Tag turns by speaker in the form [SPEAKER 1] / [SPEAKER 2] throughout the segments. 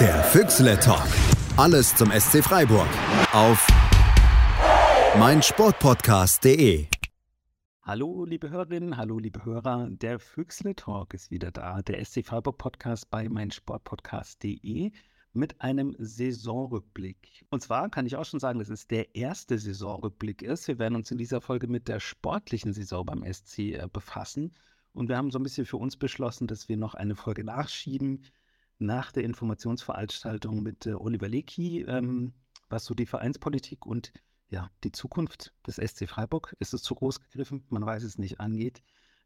[SPEAKER 1] Der Füchsle Talk. Alles zum SC Freiburg. Auf meinsportpodcast.de.
[SPEAKER 2] Hallo, liebe Hörerinnen, hallo, liebe Hörer. Der Füchsle Talk ist wieder da. Der SC Freiburg Podcast bei meinsportpodcast.de mit einem Saisonrückblick. Und zwar kann ich auch schon sagen, dass es der erste Saisonrückblick ist. Wir werden uns in dieser Folge mit der sportlichen Saison beim SC äh, befassen. Und wir haben so ein bisschen für uns beschlossen, dass wir noch eine Folge nachschieben nach der Informationsveranstaltung mit äh, Oliver Lecky, ähm, was so die Vereinspolitik und ja, die Zukunft des SC Freiburg, ist es zu groß gegriffen, man weiß es nicht, angeht.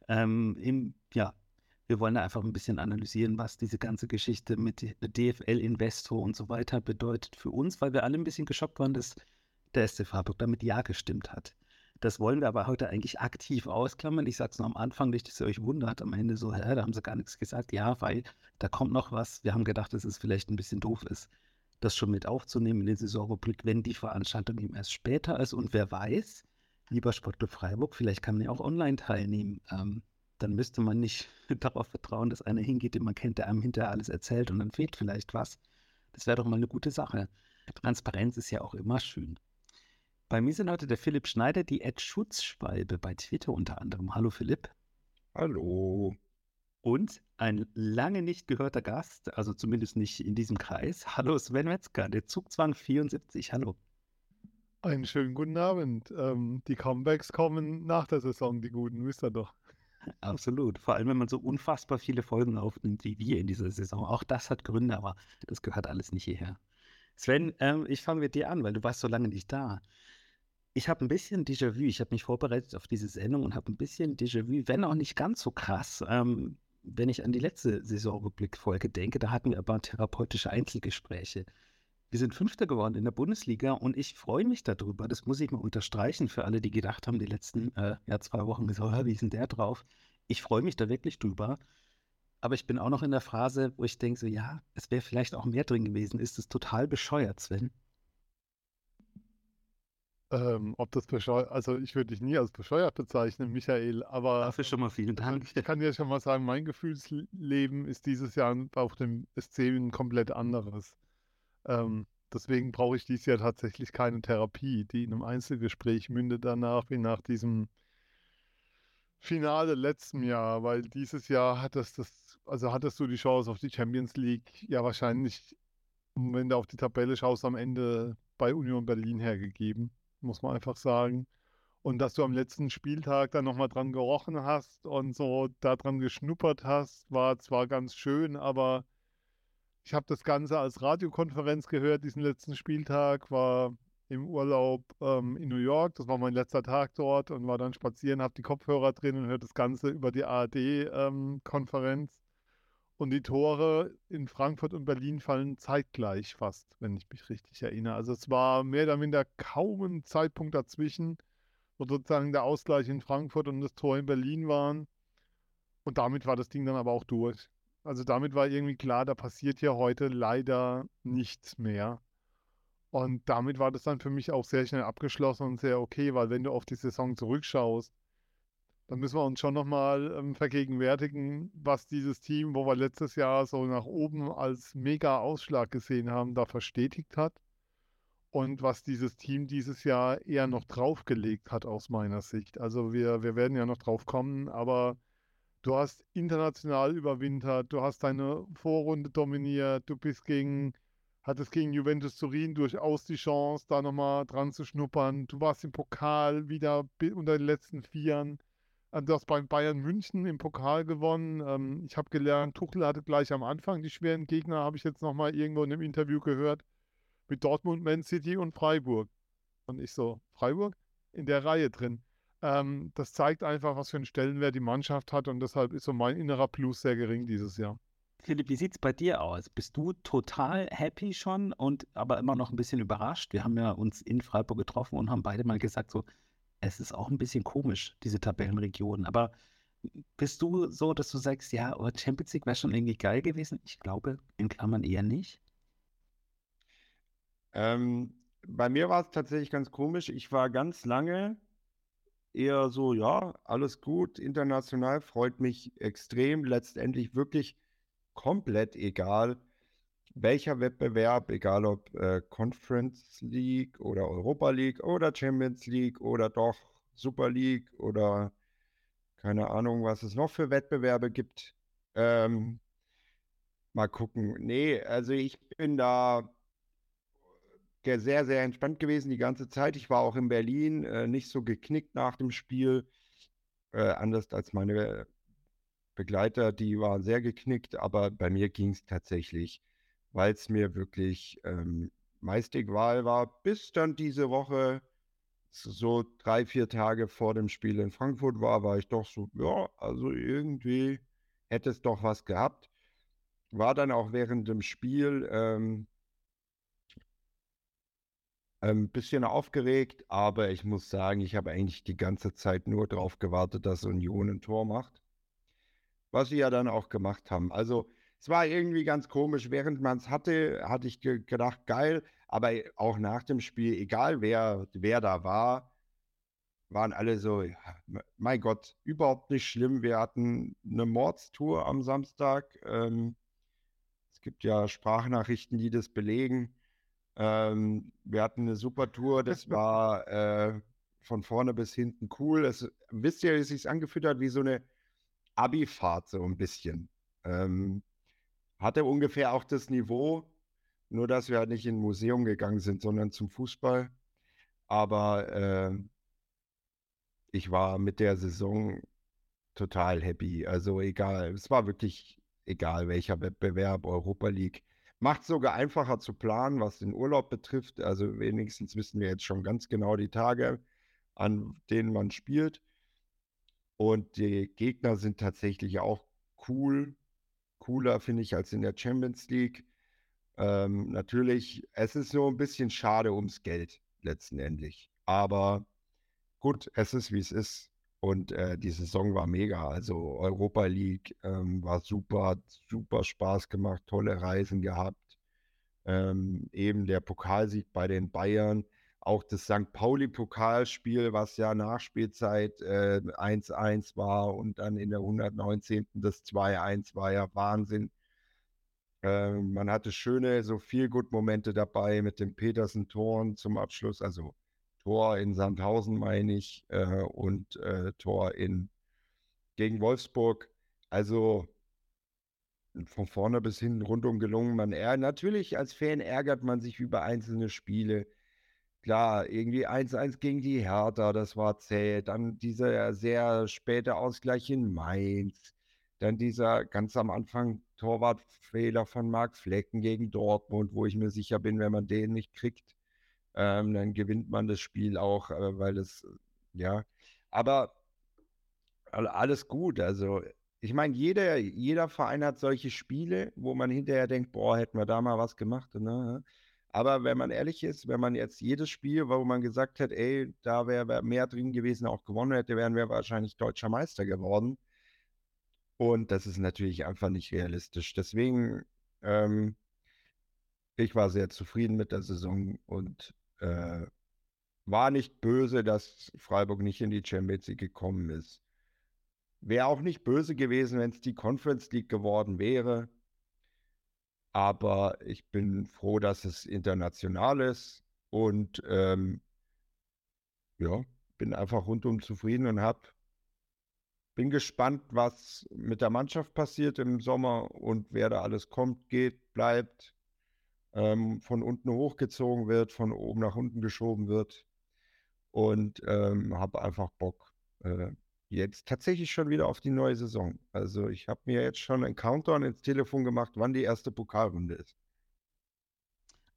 [SPEAKER 2] Ähm, im, ja, wir wollen da einfach ein bisschen analysieren, was diese ganze Geschichte mit DFL-Investor und so weiter bedeutet für uns, weil wir alle ein bisschen geschockt waren, dass der SC Freiburg damit Ja gestimmt hat. Das wollen wir aber heute eigentlich aktiv ausklammern. Ich sage es noch am Anfang nicht, dass ihr euch wundert. Am Ende so, hä, da haben sie gar nichts gesagt. Ja, weil da kommt noch was. Wir haben gedacht, dass es vielleicht ein bisschen doof ist, das schon mit aufzunehmen in den Saisonrückblick, wenn die Veranstaltung eben erst später ist. Und wer weiß, lieber Sportclub Freiburg, vielleicht kann man ja auch online teilnehmen. Ähm, dann müsste man nicht darauf vertrauen, dass einer hingeht, den man kennt, der einem hinterher alles erzählt und dann fehlt vielleicht was. Das wäre doch mal eine gute Sache. Transparenz ist ja auch immer schön. Bei mir sind heute der Philipp Schneider, die Ed Schutzschwalbe bei Twitter unter anderem. Hallo Philipp.
[SPEAKER 3] Hallo.
[SPEAKER 2] Und ein lange nicht gehörter Gast, also zumindest nicht in diesem Kreis. Hallo Sven Metzger, der Zugzwang 74. Hallo.
[SPEAKER 4] Einen schönen guten Abend. Ähm, die Comebacks kommen nach der Saison, die guten, wisst ihr doch.
[SPEAKER 2] Absolut. Vor allem, wenn man so unfassbar viele Folgen aufnimmt wie wir in dieser Saison. Auch das hat Gründe, aber das gehört alles nicht hierher. Sven, ähm, ich fange mit dir an, weil du warst so lange nicht da. Ich habe ein bisschen Déjà-vu. Ich habe mich vorbereitet auf diese Sendung und habe ein bisschen Déjà-vu, wenn auch nicht ganz so krass. Ähm, wenn ich an die letzte Saisonrückblickfolge denke, da hatten wir aber therapeutische Einzelgespräche. Wir sind Fünfter geworden in der Bundesliga und ich freue mich darüber. Das muss ich mal unterstreichen für alle, die gedacht haben, die letzten äh, ja, zwei Wochen, so, wie ist denn der drauf? Ich freue mich da wirklich drüber. Aber ich bin auch noch in der Phase, wo ich denke, so, ja, es wäre vielleicht auch mehr drin gewesen. Ist es total bescheuert, Sven?
[SPEAKER 4] Ähm, ob das bescheuert, also ich würde dich nie als bescheuert bezeichnen, Michael, aber
[SPEAKER 2] Dafür schon mal vielen Dank.
[SPEAKER 4] ich kann dir schon mal sagen, mein Gefühlsleben ist dieses Jahr auf dem SC ein komplett anderes. Ähm, deswegen brauche ich dieses Jahr tatsächlich keine Therapie, die in einem Einzelgespräch mündet danach, wie nach diesem Finale letzten Jahr, weil dieses Jahr hattest das, also hattest du die Chance auf die Champions League ja wahrscheinlich, wenn du auf die Tabelle schaust, am Ende bei Union Berlin hergegeben muss man einfach sagen. Und dass du am letzten Spieltag dann nochmal dran gerochen hast und so daran geschnuppert hast, war zwar ganz schön, aber ich habe das Ganze als Radiokonferenz gehört, diesen letzten Spieltag, war im Urlaub ähm, in New York, das war mein letzter Tag dort und war dann spazieren, habe die Kopfhörer drin und hört das Ganze über die ARD-Konferenz. Ähm, und die Tore in Frankfurt und Berlin fallen zeitgleich fast, wenn ich mich richtig erinnere. Also es war mehr oder minder kaum ein Zeitpunkt dazwischen, wo sozusagen der Ausgleich in Frankfurt und das Tor in Berlin waren. Und damit war das Ding dann aber auch durch. Also damit war irgendwie klar, da passiert ja heute leider nichts mehr. Und damit war das dann für mich auch sehr schnell abgeschlossen und sehr okay, weil wenn du auf die Saison zurückschaust, dann müssen wir uns schon nochmal ähm, vergegenwärtigen, was dieses Team, wo wir letztes Jahr so nach oben als mega Ausschlag gesehen haben, da verstetigt hat. Und was dieses Team dieses Jahr eher noch draufgelegt hat, aus meiner Sicht. Also wir, wir werden ja noch drauf kommen, aber du hast international überwintert, du hast deine Vorrunde dominiert, du bist gegen, hattest gegen Juventus Turin durchaus die Chance, da nochmal dran zu schnuppern. Du warst im Pokal wieder unter den letzten Vieren äh, du hast beim Bayern München im Pokal gewonnen. Ähm, ich habe gelernt, Tuchel hatte gleich am Anfang die schweren Gegner, habe ich jetzt nochmal irgendwo in einem Interview gehört, mit Dortmund, Man City und Freiburg. Und ich so, Freiburg? In der Reihe drin. Ähm, das zeigt einfach, was für einen Stellenwert die Mannschaft hat und deshalb ist so mein innerer Plus sehr gering dieses Jahr.
[SPEAKER 2] Philipp, wie sieht es bei dir aus? Bist du total happy schon und aber immer noch ein bisschen überrascht? Wir haben ja uns in Freiburg getroffen und haben beide mal gesagt, so, es ist auch ein bisschen komisch, diese Tabellenregion. Aber bist du so, dass du sagst, ja, aber Champions League wäre schon irgendwie geil gewesen? Ich glaube, in Klammern eher nicht.
[SPEAKER 3] Ähm, bei mir war es tatsächlich ganz komisch. Ich war ganz lange eher so, ja, alles gut, international, freut mich extrem, letztendlich wirklich komplett egal. Welcher Wettbewerb, egal ob äh, Conference League oder Europa League oder Champions League oder doch Super League oder keine Ahnung, was es noch für Wettbewerbe gibt. Ähm, mal gucken. Nee, also ich bin da sehr, sehr entspannt gewesen die ganze Zeit. Ich war auch in Berlin, äh, nicht so geknickt nach dem Spiel, äh, anders als meine Begleiter, die waren sehr geknickt, aber bei mir ging es tatsächlich, weil es mir wirklich ähm, meist egal war, bis dann diese Woche so drei, vier Tage vor dem Spiel in Frankfurt war, war ich doch so, ja, also irgendwie hätte es doch was gehabt. War dann auch während dem Spiel ähm, ein bisschen aufgeregt, aber ich muss sagen, ich habe eigentlich die ganze Zeit nur darauf gewartet, dass Union ein Tor macht. Was sie ja dann auch gemacht haben. Also es war irgendwie ganz komisch. Während man es hatte, hatte ich ge gedacht, geil, aber auch nach dem Spiel, egal wer, wer da war, waren alle so, ja, mein Gott, überhaupt nicht schlimm. Wir hatten eine Mordstour am Samstag. Ähm, es gibt ja Sprachnachrichten, die das belegen. Ähm, wir hatten eine super Tour, das war äh, von vorne bis hinten cool. Es, wisst ihr, wie es sich angefühlt hat, wie so eine Abi-Fahrt, so ein bisschen. Ähm, hatte ungefähr auch das Niveau, nur dass wir halt nicht in ein Museum gegangen sind, sondern zum Fußball. Aber äh, ich war mit der Saison total happy. Also egal, es war wirklich egal welcher Wettbewerb, Europa League. Macht sogar einfacher zu planen, was den Urlaub betrifft. Also wenigstens wissen wir jetzt schon ganz genau die Tage, an denen man spielt. Und die Gegner sind tatsächlich auch cool. Cooler, finde ich, als in der Champions League. Ähm, natürlich, es ist so ein bisschen schade ums Geld letztendlich. Aber gut, es ist wie es ist. Und äh, die Saison war mega. Also Europa League ähm, war super, super Spaß gemacht, tolle Reisen gehabt. Ähm, eben der Pokalsieg bei den Bayern, auch das St. Pauli-Pokalspiel, was ja Nachspielzeit 1-1 äh, war und dann in der 119. das 2-1 war ja Wahnsinn. Ähm, man hatte schöne, so viel gut Momente dabei mit den Petersen-Toren zum Abschluss, also Tor in Sandhausen, meine ich, äh, und äh, Tor in, gegen Wolfsburg. Also von vorne bis hinten rundum gelungen. Man er, natürlich als Fan ärgert man sich über einzelne Spiele. Klar, irgendwie 1-1 gegen die Hertha, das war zäh. Dann dieser sehr späte Ausgleich in Mainz. Dann dieser ganz am Anfang Torwartfehler von Marc Flecken gegen Dortmund, wo ich mir sicher bin, wenn man den nicht kriegt, ähm, dann gewinnt man das Spiel auch, äh, weil es, ja, aber alles gut. Also, ich meine, jeder, jeder Verein hat solche Spiele, wo man hinterher denkt, boah, hätten wir da mal was gemacht. Ne? Aber wenn man ehrlich ist, wenn man jetzt jedes Spiel, wo man gesagt hat, ey, da wäre wär mehr drin gewesen, auch gewonnen hätte, wären wir wahrscheinlich deutscher Meister geworden. Und das ist natürlich einfach nicht realistisch. Deswegen, ähm, ich war sehr zufrieden mit der Saison und äh, war nicht böse, dass Freiburg nicht in die Champions League gekommen ist. Wäre auch nicht böse gewesen, wenn es die Conference League geworden wäre. Aber ich bin froh, dass es international ist und ähm, ja, bin einfach rundum zufrieden und hab, bin gespannt, was mit der Mannschaft passiert im Sommer und wer da alles kommt, geht, bleibt ähm, von unten hochgezogen wird, von oben nach unten geschoben wird. Und ähm, habe einfach Bock äh, jetzt tatsächlich schon wieder auf die neue Saison. Also ich habe mir jetzt schon einen Countdown ins Telefon gemacht, wann die erste Pokalrunde ist.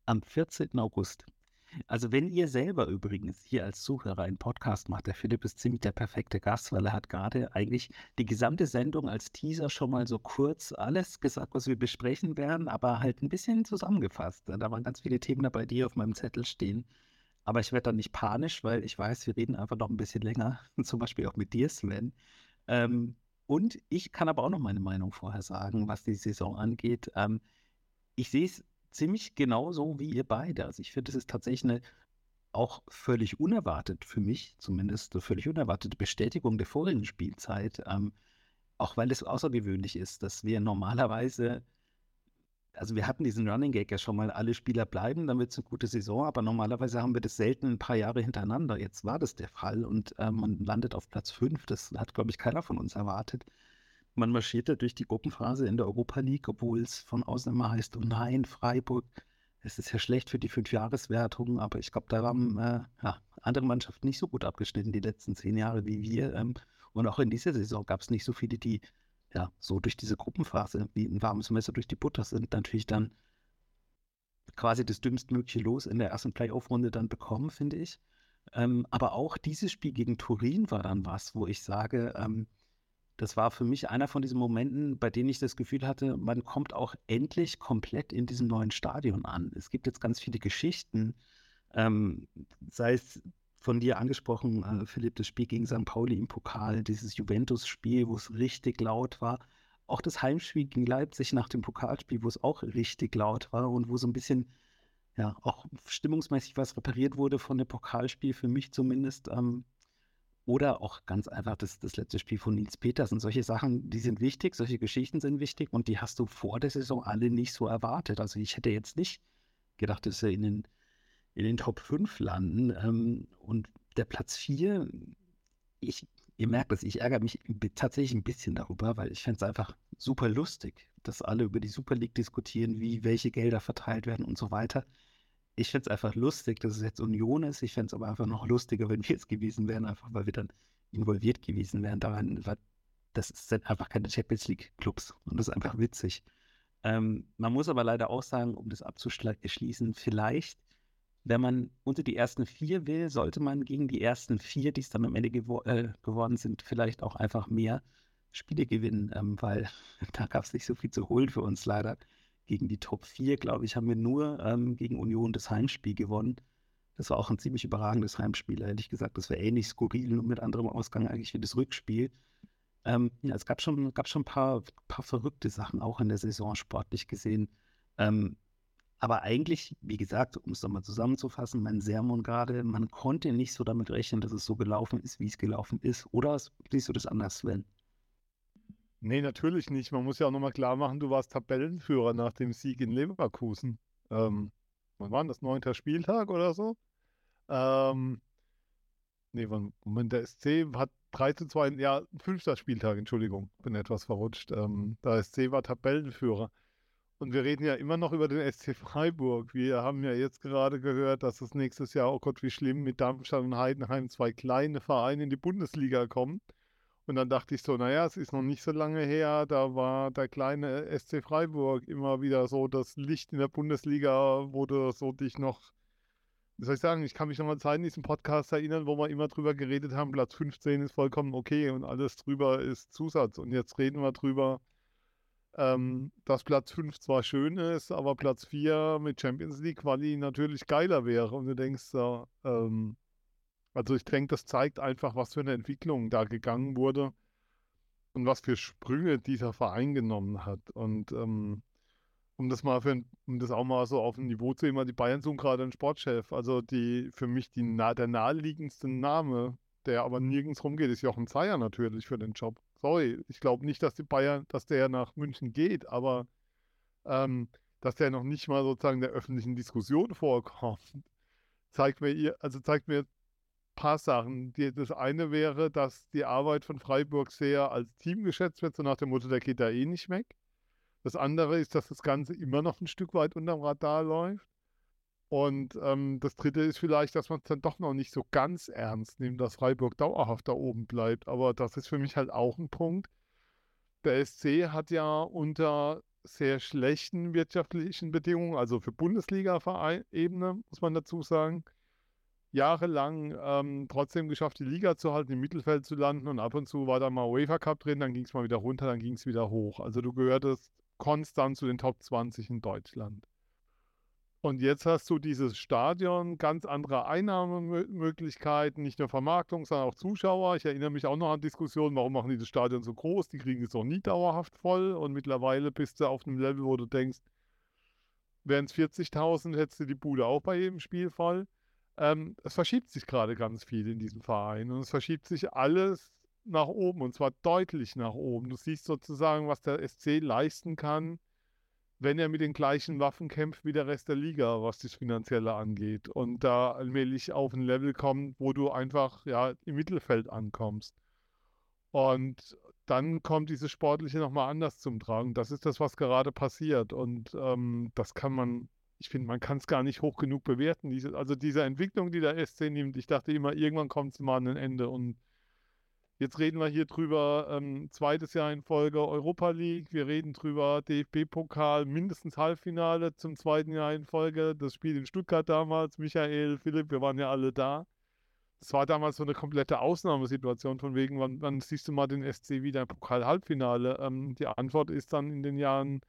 [SPEAKER 2] Am 14. August. Also wenn ihr selber übrigens hier als Zuhörer einen Podcast macht, der Philipp ist ziemlich der perfekte Gast, weil er hat gerade eigentlich die gesamte Sendung als Teaser schon mal so kurz alles gesagt, was wir besprechen werden, aber halt ein bisschen zusammengefasst. Da waren ganz viele Themen dabei, die auf meinem Zettel stehen. Aber ich werde dann nicht panisch, weil ich weiß, wir reden einfach noch ein bisschen länger, zum Beispiel auch mit dir, Sven. Ähm, und ich kann aber auch noch meine Meinung vorher sagen, was die Saison angeht. Ähm, ich sehe es ziemlich genauso wie ihr beide. Also ich finde, es ist tatsächlich eine auch völlig unerwartet für mich, zumindest eine völlig unerwartete Bestätigung der vorigen Spielzeit, ähm, auch weil es außergewöhnlich ist, dass wir normalerweise also wir hatten diesen Running Gag ja schon mal, alle Spieler bleiben, dann wird es eine gute Saison, aber normalerweise haben wir das selten ein paar Jahre hintereinander. Jetzt war das der Fall und äh, man landet auf Platz 5. Das hat, glaube ich, keiner von uns erwartet. Man marschierte durch die Gruppenphase in der Europa League, obwohl es von außen immer heißt, oh nein, Freiburg, es ist ja schlecht für die Fünfjahreswertung, aber ich glaube, da haben äh, ja, andere Mannschaften nicht so gut abgeschnitten die letzten zehn Jahre wie wir. Ähm, und auch in dieser Saison gab es nicht so viele, die ja so durch diese Gruppenphase wie ein warmes Messer durch die Butter sind, natürlich dann quasi das dümmstmögliche Los in der ersten Playoff-Runde dann bekommen, finde ich. Ähm, aber auch dieses Spiel gegen Turin war dann was, wo ich sage, ähm, das war für mich einer von diesen Momenten, bei denen ich das Gefühl hatte, man kommt auch endlich komplett in diesem neuen Stadion an. Es gibt jetzt ganz viele Geschichten, ähm, sei es von dir angesprochen, äh, Philipp, das Spiel gegen St. Pauli im Pokal, dieses Juventus-Spiel, wo es richtig laut war. Auch das Heimspiel gegen Leipzig nach dem Pokalspiel, wo es auch richtig laut war und wo so ein bisschen, ja, auch stimmungsmäßig was repariert wurde von dem Pokalspiel, für mich zumindest. Ähm, oder auch ganz einfach das, das letzte Spiel von Nils Peters und solche Sachen, die sind wichtig, solche Geschichten sind wichtig und die hast du vor der Saison alle nicht so erwartet. Also ich hätte jetzt nicht gedacht, dass er in den, in den Top 5 landen. Ähm, und der Platz 4, ich, ihr merkt es, ich ärgere mich tatsächlich ein bisschen darüber, weil ich fände es einfach super lustig, dass alle über die Super League diskutieren, wie welche Gelder verteilt werden und so weiter ich finde es einfach lustig, dass es jetzt Union ist. Ich fände es aber einfach noch lustiger, wenn wir es gewesen wären, einfach weil wir dann involviert gewesen wären daran. Weil das sind einfach keine Champions League-Clubs und das ist einfach witzig. Ähm, man muss aber leider auch sagen, um das abzuschließen, vielleicht, wenn man unter die ersten vier will, sollte man gegen die ersten vier, die es dann am Ende gewo äh, geworden sind, vielleicht auch einfach mehr Spiele gewinnen, ähm, weil da gab es nicht so viel zu holen für uns leider gegen die Top 4, glaube ich, haben wir nur ähm, gegen Union das Heimspiel gewonnen. Das war auch ein ziemlich überragendes Heimspiel, ehrlich gesagt. Das war ähnlich skurril und mit anderem Ausgang eigentlich wie das Rückspiel. Ähm, ja, es gab schon, gab schon ein paar, paar verrückte Sachen, auch in der Saison sportlich gesehen. Ähm, aber eigentlich, wie gesagt, um es nochmal zusammenzufassen, mein Sermon gerade, man konnte nicht so damit rechnen, dass es so gelaufen ist, wie es gelaufen ist. Oder siehst du das anders, Sven?
[SPEAKER 4] Nee, natürlich nicht. Man muss ja auch nochmal klar machen, du warst Tabellenführer nach dem Sieg in Leverkusen. Ähm, wann war das? Neunter Spieltag oder so? Ähm, nee, Moment, der SC hat 3 zu 2, ja, fünfter Spieltag, Entschuldigung, bin etwas verrutscht. Ähm, der SC war Tabellenführer. Und wir reden ja immer noch über den SC Freiburg. Wir haben ja jetzt gerade gehört, dass es nächstes Jahr, oh Gott, wie schlimm, mit Darmstadt und Heidenheim zwei kleine Vereine in die Bundesliga kommen. Und dann dachte ich so, naja, es ist noch nicht so lange her, da war der kleine SC Freiburg immer wieder so das Licht in der Bundesliga, wo du so dich noch, wie soll ich sagen, ich kann mich noch mal Zeit in diesem Podcast erinnern, wo wir immer drüber geredet haben, Platz 15 ist vollkommen okay und alles drüber ist Zusatz. Und jetzt reden wir drüber, ähm, dass Platz 5 zwar schön ist, aber Platz 4 mit Champions League Quali natürlich geiler wäre. Und du denkst so, ähm, also ich denke, das zeigt einfach, was für eine Entwicklung da gegangen wurde und was für Sprünge dieser Verein genommen hat. Und ähm, um das mal für, um das auch mal so auf ein Niveau zu nehmen, die Bayern suchen gerade einen Sportchef. Also die für mich die, der naheliegendste Name, der aber nirgends rumgeht, ist Jochen Zeyer natürlich für den Job. Sorry, ich glaube nicht, dass die Bayern, dass der nach München geht, aber ähm, dass der noch nicht mal sozusagen der öffentlichen Diskussion vorkommt, zeigt mir ihr, also zeigt mir paar Sachen. Die, das eine wäre, dass die Arbeit von Freiburg sehr als Team geschätzt wird, so nach dem Motto, der geht da eh nicht weg. Das andere ist, dass das Ganze immer noch ein Stück weit unterm Radar läuft. Und ähm, das dritte ist vielleicht, dass man es dann doch noch nicht so ganz ernst nimmt, dass Freiburg dauerhaft da oben bleibt. Aber das ist für mich halt auch ein Punkt. Der SC hat ja unter sehr schlechten wirtschaftlichen Bedingungen, also für Bundesliga-Ebene, muss man dazu sagen, jahrelang ähm, trotzdem geschafft, die Liga zu halten, im Mittelfeld zu landen und ab und zu war da mal UEFA Cup drin, dann ging es mal wieder runter, dann ging es wieder hoch. Also du gehörtest konstant zu den Top 20 in Deutschland. Und jetzt hast du dieses Stadion, ganz andere Einnahmemöglichkeiten, nicht nur Vermarktung, sondern auch Zuschauer. Ich erinnere mich auch noch an Diskussionen, warum machen die das Stadion so groß? Die kriegen es doch nie dauerhaft voll. Und mittlerweile bist du auf einem Level, wo du denkst, wären es 40.000, hättest du die Bude auch bei jedem Spiel voll ähm, es verschiebt sich gerade ganz viel in diesem Verein und es verschiebt sich alles nach oben und zwar deutlich nach oben. Du siehst sozusagen, was der SC leisten kann, wenn er mit den gleichen Waffen kämpft wie der Rest der Liga, was das Finanzielle angeht. Und da allmählich auf ein Level kommt, wo du einfach ja, im Mittelfeld ankommst. Und dann kommt dieses Sportliche nochmal anders zum Tragen. Das ist das, was gerade passiert. Und ähm, das kann man, ich finde, man kann es gar nicht hoch genug bewerten. Diese, also diese Entwicklung, die der SC nimmt, ich dachte immer, irgendwann kommt es mal an ein Ende. Und jetzt reden wir hier drüber, ähm, zweites Jahr in Folge Europa League, wir reden drüber DFB-Pokal, mindestens Halbfinale zum zweiten Jahr in Folge. Das Spiel in Stuttgart damals, Michael, Philipp, wir waren ja alle da das war damals so eine komplette Ausnahmesituation, von wegen, wann, wann siehst du mal den SC wieder im Pokal-Halbfinale? Ähm, die Antwort ist dann in den Jahren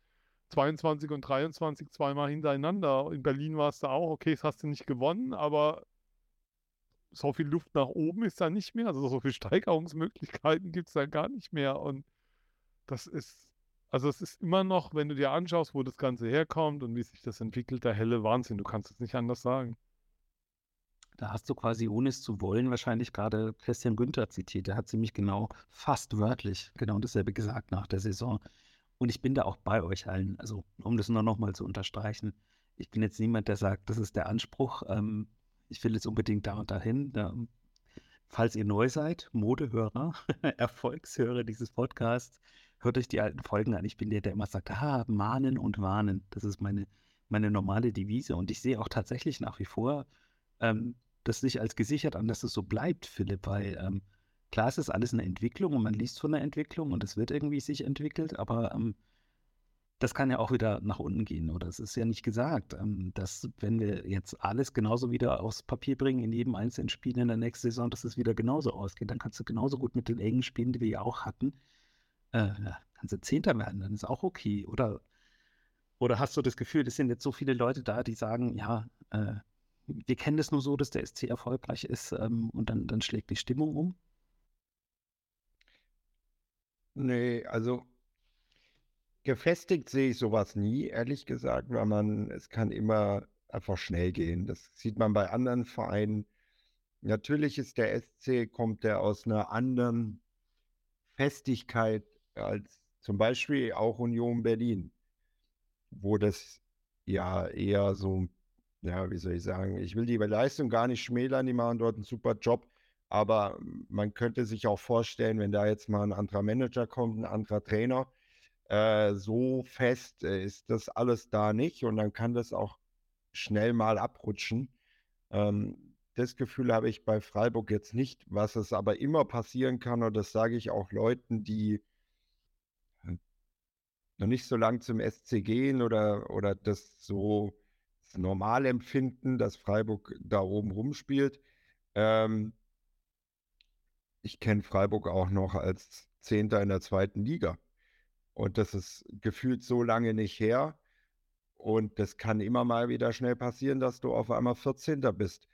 [SPEAKER 4] 22 und 23 zweimal hintereinander. In Berlin war es da auch, okay, das hast du nicht gewonnen, aber so viel Luft nach oben ist da nicht mehr. Also so viele Steigerungsmöglichkeiten gibt es da gar nicht mehr. Und das ist, also es ist immer noch, wenn du dir anschaust, wo das Ganze herkommt und wie sich das entwickelt, der helle Wahnsinn. Du kannst es nicht anders sagen.
[SPEAKER 2] Da hast du quasi, ohne es zu wollen, wahrscheinlich gerade Christian Günther zitiert. Der hat ziemlich genau, fast wörtlich, genau dasselbe gesagt nach der Saison. Und ich bin da auch bei euch allen. Also, um das nur nochmal zu unterstreichen. Ich bin jetzt niemand, der sagt, das ist der Anspruch. Ähm, ich will jetzt unbedingt da und dahin. Da, falls ihr neu seid, Modehörer, Erfolgshörer dieses Podcasts, hört euch die alten Folgen an. Ich bin der, der immer sagt, ah, mahnen und warnen. Das ist meine, meine normale Devise. Und ich sehe auch tatsächlich nach wie vor ähm, das nicht als gesichert an, dass es so bleibt, Philipp, weil ähm, klar, es ist alles eine Entwicklung und man liest von einer Entwicklung und es wird irgendwie sich entwickelt, aber ähm, das kann ja auch wieder nach unten gehen. Oder es ist ja nicht gesagt, ähm, dass wenn wir jetzt alles genauso wieder aufs Papier bringen in jedem einzelnen Spiel in der nächsten Saison, dass es wieder genauso ausgeht. Dann kannst du genauso gut mit den engen Spielen, die wir ja auch hatten, äh, kannst du Zehnter werden, dann ist auch okay. Oder, oder hast du das Gefühl, es sind jetzt so viele Leute da, die sagen, ja, äh, wir kennen das nur so, dass der SC erfolgreich ist ähm, und dann, dann schlägt die Stimmung um?
[SPEAKER 3] Nee, also gefestigt sehe ich sowas nie, ehrlich gesagt, weil man, es kann immer einfach schnell gehen. Das sieht man bei anderen Vereinen. Natürlich ist der SC, kommt der aus einer anderen Festigkeit als zum Beispiel auch Union Berlin, wo das ja eher so ja, wie soll ich sagen, ich will die Leistung gar nicht schmälern, die machen dort einen super Job, aber man könnte sich auch vorstellen, wenn da jetzt mal ein anderer Manager kommt, ein anderer Trainer, äh, so fest äh, ist das alles da nicht und dann kann das auch schnell mal abrutschen. Ähm, das Gefühl habe ich bei Freiburg jetzt nicht, was es aber immer passieren kann, und das sage ich auch Leuten, die äh, noch nicht so lang zum SC gehen oder, oder das so normal empfinden, dass Freiburg da oben rumspielt. Ähm, ich kenne Freiburg auch noch als Zehnter in der zweiten Liga. Und das ist gefühlt so lange nicht her. Und das kann immer mal wieder schnell passieren, dass du auf einmal 14. bist.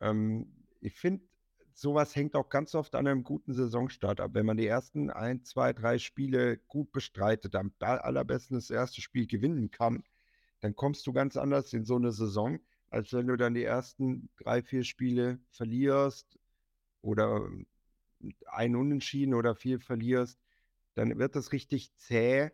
[SPEAKER 3] Ähm, ich finde, sowas hängt auch ganz oft an einem guten Saisonstart ab. Wenn man die ersten ein, zwei, drei Spiele gut bestreitet, am allerbesten das erste Spiel gewinnen kann, dann kommst du ganz anders in so eine Saison, als wenn du dann die ersten drei, vier Spiele verlierst oder ein Unentschieden oder viel verlierst, dann wird das richtig zäh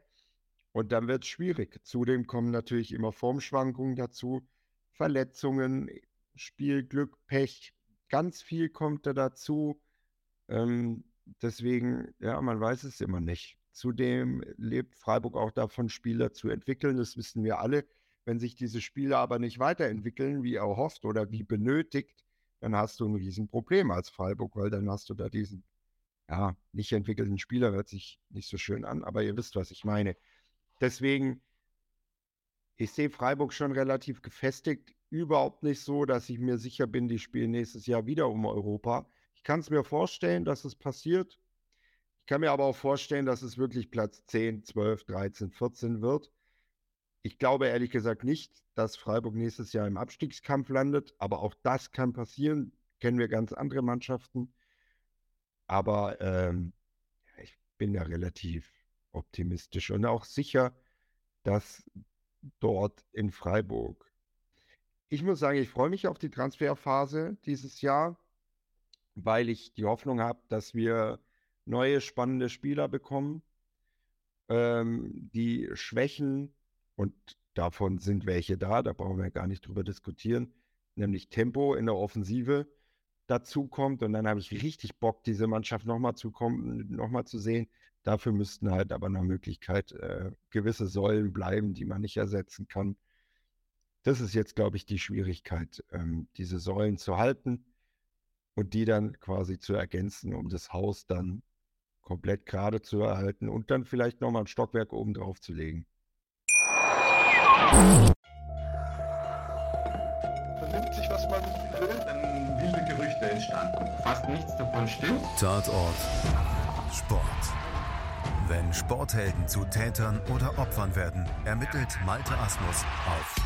[SPEAKER 3] und dann wird es schwierig. Zudem kommen natürlich immer Formschwankungen dazu, Verletzungen, Spielglück, Pech, ganz viel kommt da dazu. Ähm, deswegen, ja, man weiß es immer nicht. Zudem lebt Freiburg auch davon, Spieler zu entwickeln. Das wissen wir alle. Wenn sich diese Spieler aber nicht weiterentwickeln, wie erhofft oder wie benötigt, dann hast du ein Riesenproblem als Freiburg, weil dann hast du da diesen, ja, nicht entwickelten Spieler, hört sich nicht so schön an, aber ihr wisst, was ich meine. Deswegen, ich sehe Freiburg schon relativ gefestigt. Überhaupt nicht so, dass ich mir sicher bin, die spielen nächstes Jahr wieder um Europa. Ich kann es mir vorstellen, dass es passiert. Ich kann mir aber auch vorstellen, dass es wirklich Platz 10, 12, 13, 14 wird. Ich glaube ehrlich gesagt nicht, dass Freiburg nächstes Jahr im Abstiegskampf landet, aber auch das kann passieren. Kennen wir ganz andere Mannschaften. Aber ähm, ich bin da relativ optimistisch und auch sicher, dass dort in Freiburg. Ich muss sagen, ich freue mich auf die Transferphase dieses Jahr, weil ich die Hoffnung habe, dass wir neue spannende Spieler bekommen, ähm, die Schwächen Und davon sind welche da, da brauchen wir gar nicht drüber diskutieren, nämlich Tempo in der Offensive dazu kommt. Und dann habe ich richtig Bock, diese Mannschaft nochmal zu kommen, nochmal zu sehen. Dafür müssten halt aber nach Möglichkeit äh, gewisse Säulen bleiben, die man nicht ersetzen kann. Das ist jetzt, glaube ich, die Schwierigkeit, ähm, diese Säulen zu halten und die dann quasi zu ergänzen, um das Haus dann komplett gerade zu erhalten und dann vielleicht nochmal ein Stockwerk oben drauf zu legen.
[SPEAKER 5] Fast nichts davon stimmt.
[SPEAKER 1] Tatort Sport. Wenn Sporthelden zu Tätern oder Opfern werden, ermittelt Malte Asmus auf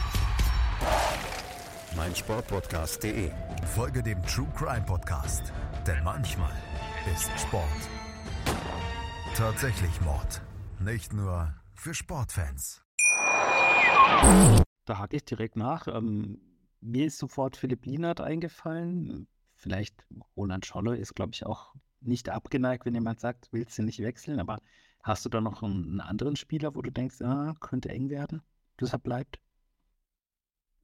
[SPEAKER 1] meinsportpodcast.de. Folge dem True Crime Podcast, denn manchmal ist Sport tatsächlich Mord. Nicht nur für Sportfans.
[SPEAKER 2] Da hake ich direkt nach. Ähm, mir ist sofort Philipp Lienert eingefallen. Vielleicht Roland Scholle ist, glaube ich, auch nicht abgeneigt, wenn jemand sagt, willst du nicht wechseln, aber hast du da noch einen, anderen Spieler, wo du denkst, ah, könnte eng werden, er bleibt?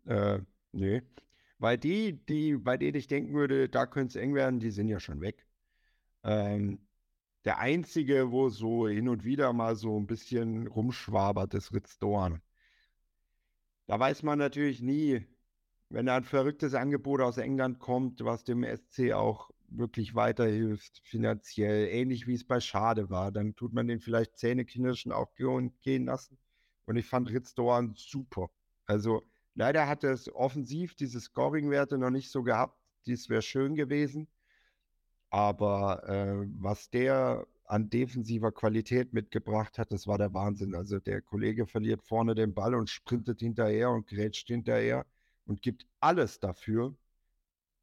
[SPEAKER 3] Äh, nee. Weil die, die, bei denen ich denken würde, da könnte es eng werden, die sind ja schon weg. Ähm, der einzige, wo so hin und wieder mal so ein bisschen rumschwabert, ist Ritz Dorn. Da weiß man natürlich nie, wenn da ein verrücktes Angebot aus England kommt, was dem SC auch wirklich weiterhilft, finanziell, ähnlich wie es bei Schade war, dann tut man den vielleicht zähneknirschen auch gehen lassen. Und ich fand Ritz Dorn super. Also leider hat es offensiv diese Scoring-Werte noch nicht so gehabt. Dies wäre schön gewesen. Aber äh, was der an defensiver Qualität mitgebracht hat, das war der Wahnsinn. Also der Kollege verliert vorne den Ball und sprintet hinterher und grätscht hinterher und gibt alles dafür,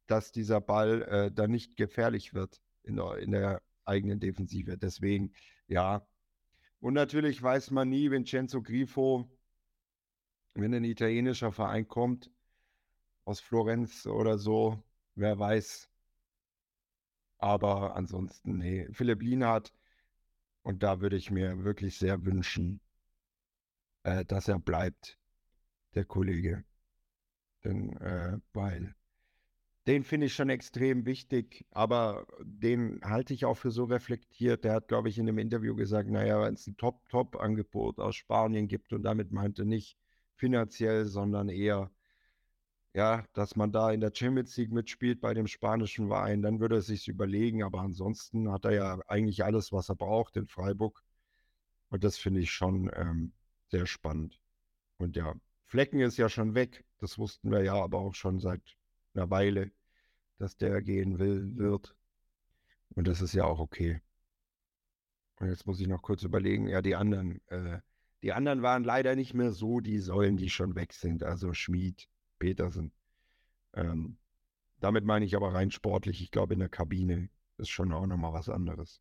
[SPEAKER 3] dass dieser Ball äh, dann nicht gefährlich wird in der, in der eigenen Defensive. Deswegen, ja. Und natürlich weiß man nie, Vincenzo Grifo, wenn ein italienischer Verein kommt, aus Florenz oder so, wer weiß. Aber ansonsten, nee. Philipp Lienhardt, und da würde ich mir wirklich sehr wünschen, äh, dass er bleibt, der Kollege. Denn, äh, weil den finde ich schon extrem wichtig, aber den halte ich auch für so reflektiert. Der hat, glaube ich, in einem Interview gesagt, naja, wenn es ein Top-Top-Angebot aus Spanien gibt und damit meinte nicht finanziell, sondern eher, ja, dass man da in der Champions League mitspielt bei dem spanischen Verein, dann würde er sich überlegen. Aber ansonsten hat er ja eigentlich alles, was er braucht in Freiburg. Und das finde ich schon ähm, sehr spannend. Und ja, Flecken ist ja schon weg. Das wussten wir ja aber auch schon seit einer Weile, dass der gehen will, wird. Und das ist ja auch okay. Und jetzt muss ich noch kurz überlegen, ja, die anderen, äh, die anderen waren leider nicht mehr so die Säulen, die schon weg sind. Also Schmid, Petersen. Ähm, damit meine ich aber rein sportlich. Ich glaube, in der Kabine ist schon auch nochmal was anderes.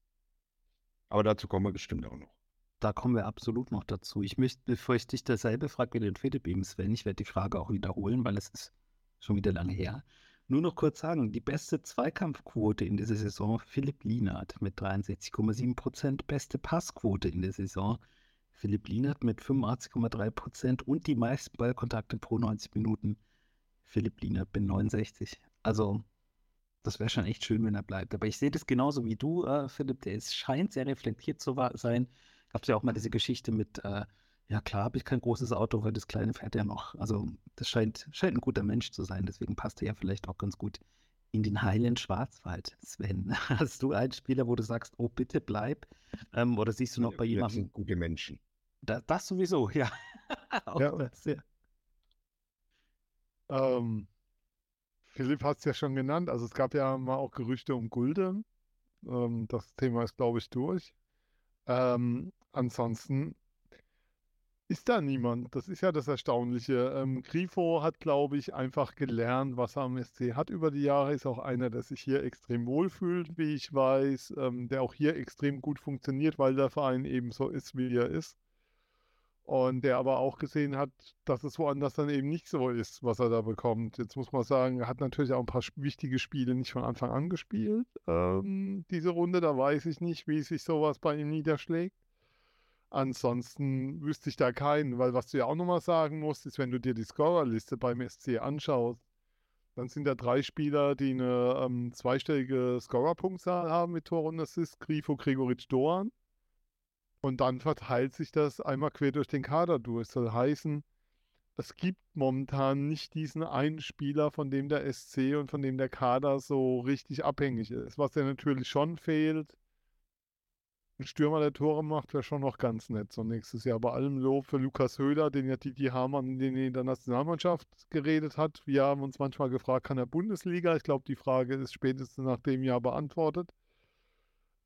[SPEAKER 3] Aber dazu kommen wir bestimmt auch noch.
[SPEAKER 2] Da kommen wir absolut noch dazu. Ich möchte, bevor ich dich dasselbe frage wie den Philipp eben, Sven, ich werde die Frage auch wiederholen, weil es ist schon wieder lange her. Nur noch kurz sagen, die beste Zweikampfquote in dieser Saison Philipp Lienert mit 63,7 Prozent, beste Passquote in der Saison Philipp Lienert mit 85,3 Prozent und die meisten Ballkontakte pro 90 Minuten Philipp Lienert mit 69. Also das wäre schon echt schön, wenn er bleibt. Aber ich sehe das genauso wie du, äh, Philipp. Der ist, scheint sehr reflektiert zu sein. Gab es ja auch mal diese Geschichte mit, äh, ja klar, habe ich kein großes Auto, weil das kleine fährt ja noch. Also das scheint, scheint ein guter Mensch zu sein. Deswegen passt er ja vielleicht auch ganz gut in den heilen Schwarzwald. Sven, hast du einen Spieler, wo du sagst, oh bitte bleib? Ähm, oder siehst du noch bei jemandem? Das
[SPEAKER 3] sind gute Menschen.
[SPEAKER 2] Da, das sowieso, ja.
[SPEAKER 4] ja. Das, ja. Ähm, Philipp hat es ja schon genannt. Also es gab ja mal auch Gerüchte um Gulde. Ähm, das Thema ist, glaube ich, durch. Ähm, ansonsten ist da niemand. Das ist ja das Erstaunliche. Ähm, Grifo hat, glaube ich, einfach gelernt, was er am SC hat über die Jahre. Ist auch einer, der sich hier extrem wohlfühlt, wie ich weiß, ähm, der auch hier extrem gut funktioniert, weil der Verein eben so ist, wie er ist. Und der aber auch gesehen hat, dass es woanders dann eben nicht so ist, was er da bekommt. Jetzt muss man sagen, er hat natürlich auch ein paar wichtige Spiele nicht von Anfang an gespielt. Ähm, diese Runde, da weiß ich nicht, wie sich sowas bei ihm niederschlägt. Ansonsten wüsste ich da keinen, weil was du ja auch nochmal sagen musst, ist, wenn du dir die Scorerliste beim SC anschaust, dann sind da drei Spieler, die eine ähm, zweistellige Scorerpunktzahl haben mit Tor und Assist, Grifo, Gregoritsch, Doan. Und dann verteilt sich das einmal quer durch den Kader durch. Das soll heißen, es gibt momentan nicht diesen einen Spieler, von dem der SC und von dem der Kader so richtig abhängig ist. Was ja natürlich schon fehlt, ein Stürmer, der Tore macht, wäre schon noch ganz nett. So nächstes Jahr bei allem Lob für Lukas Höhler, den ja Didi Hamann in der Nationalmannschaft geredet hat. Wir haben uns manchmal gefragt, kann er Bundesliga? Ich glaube, die Frage ist spätestens nach dem Jahr beantwortet.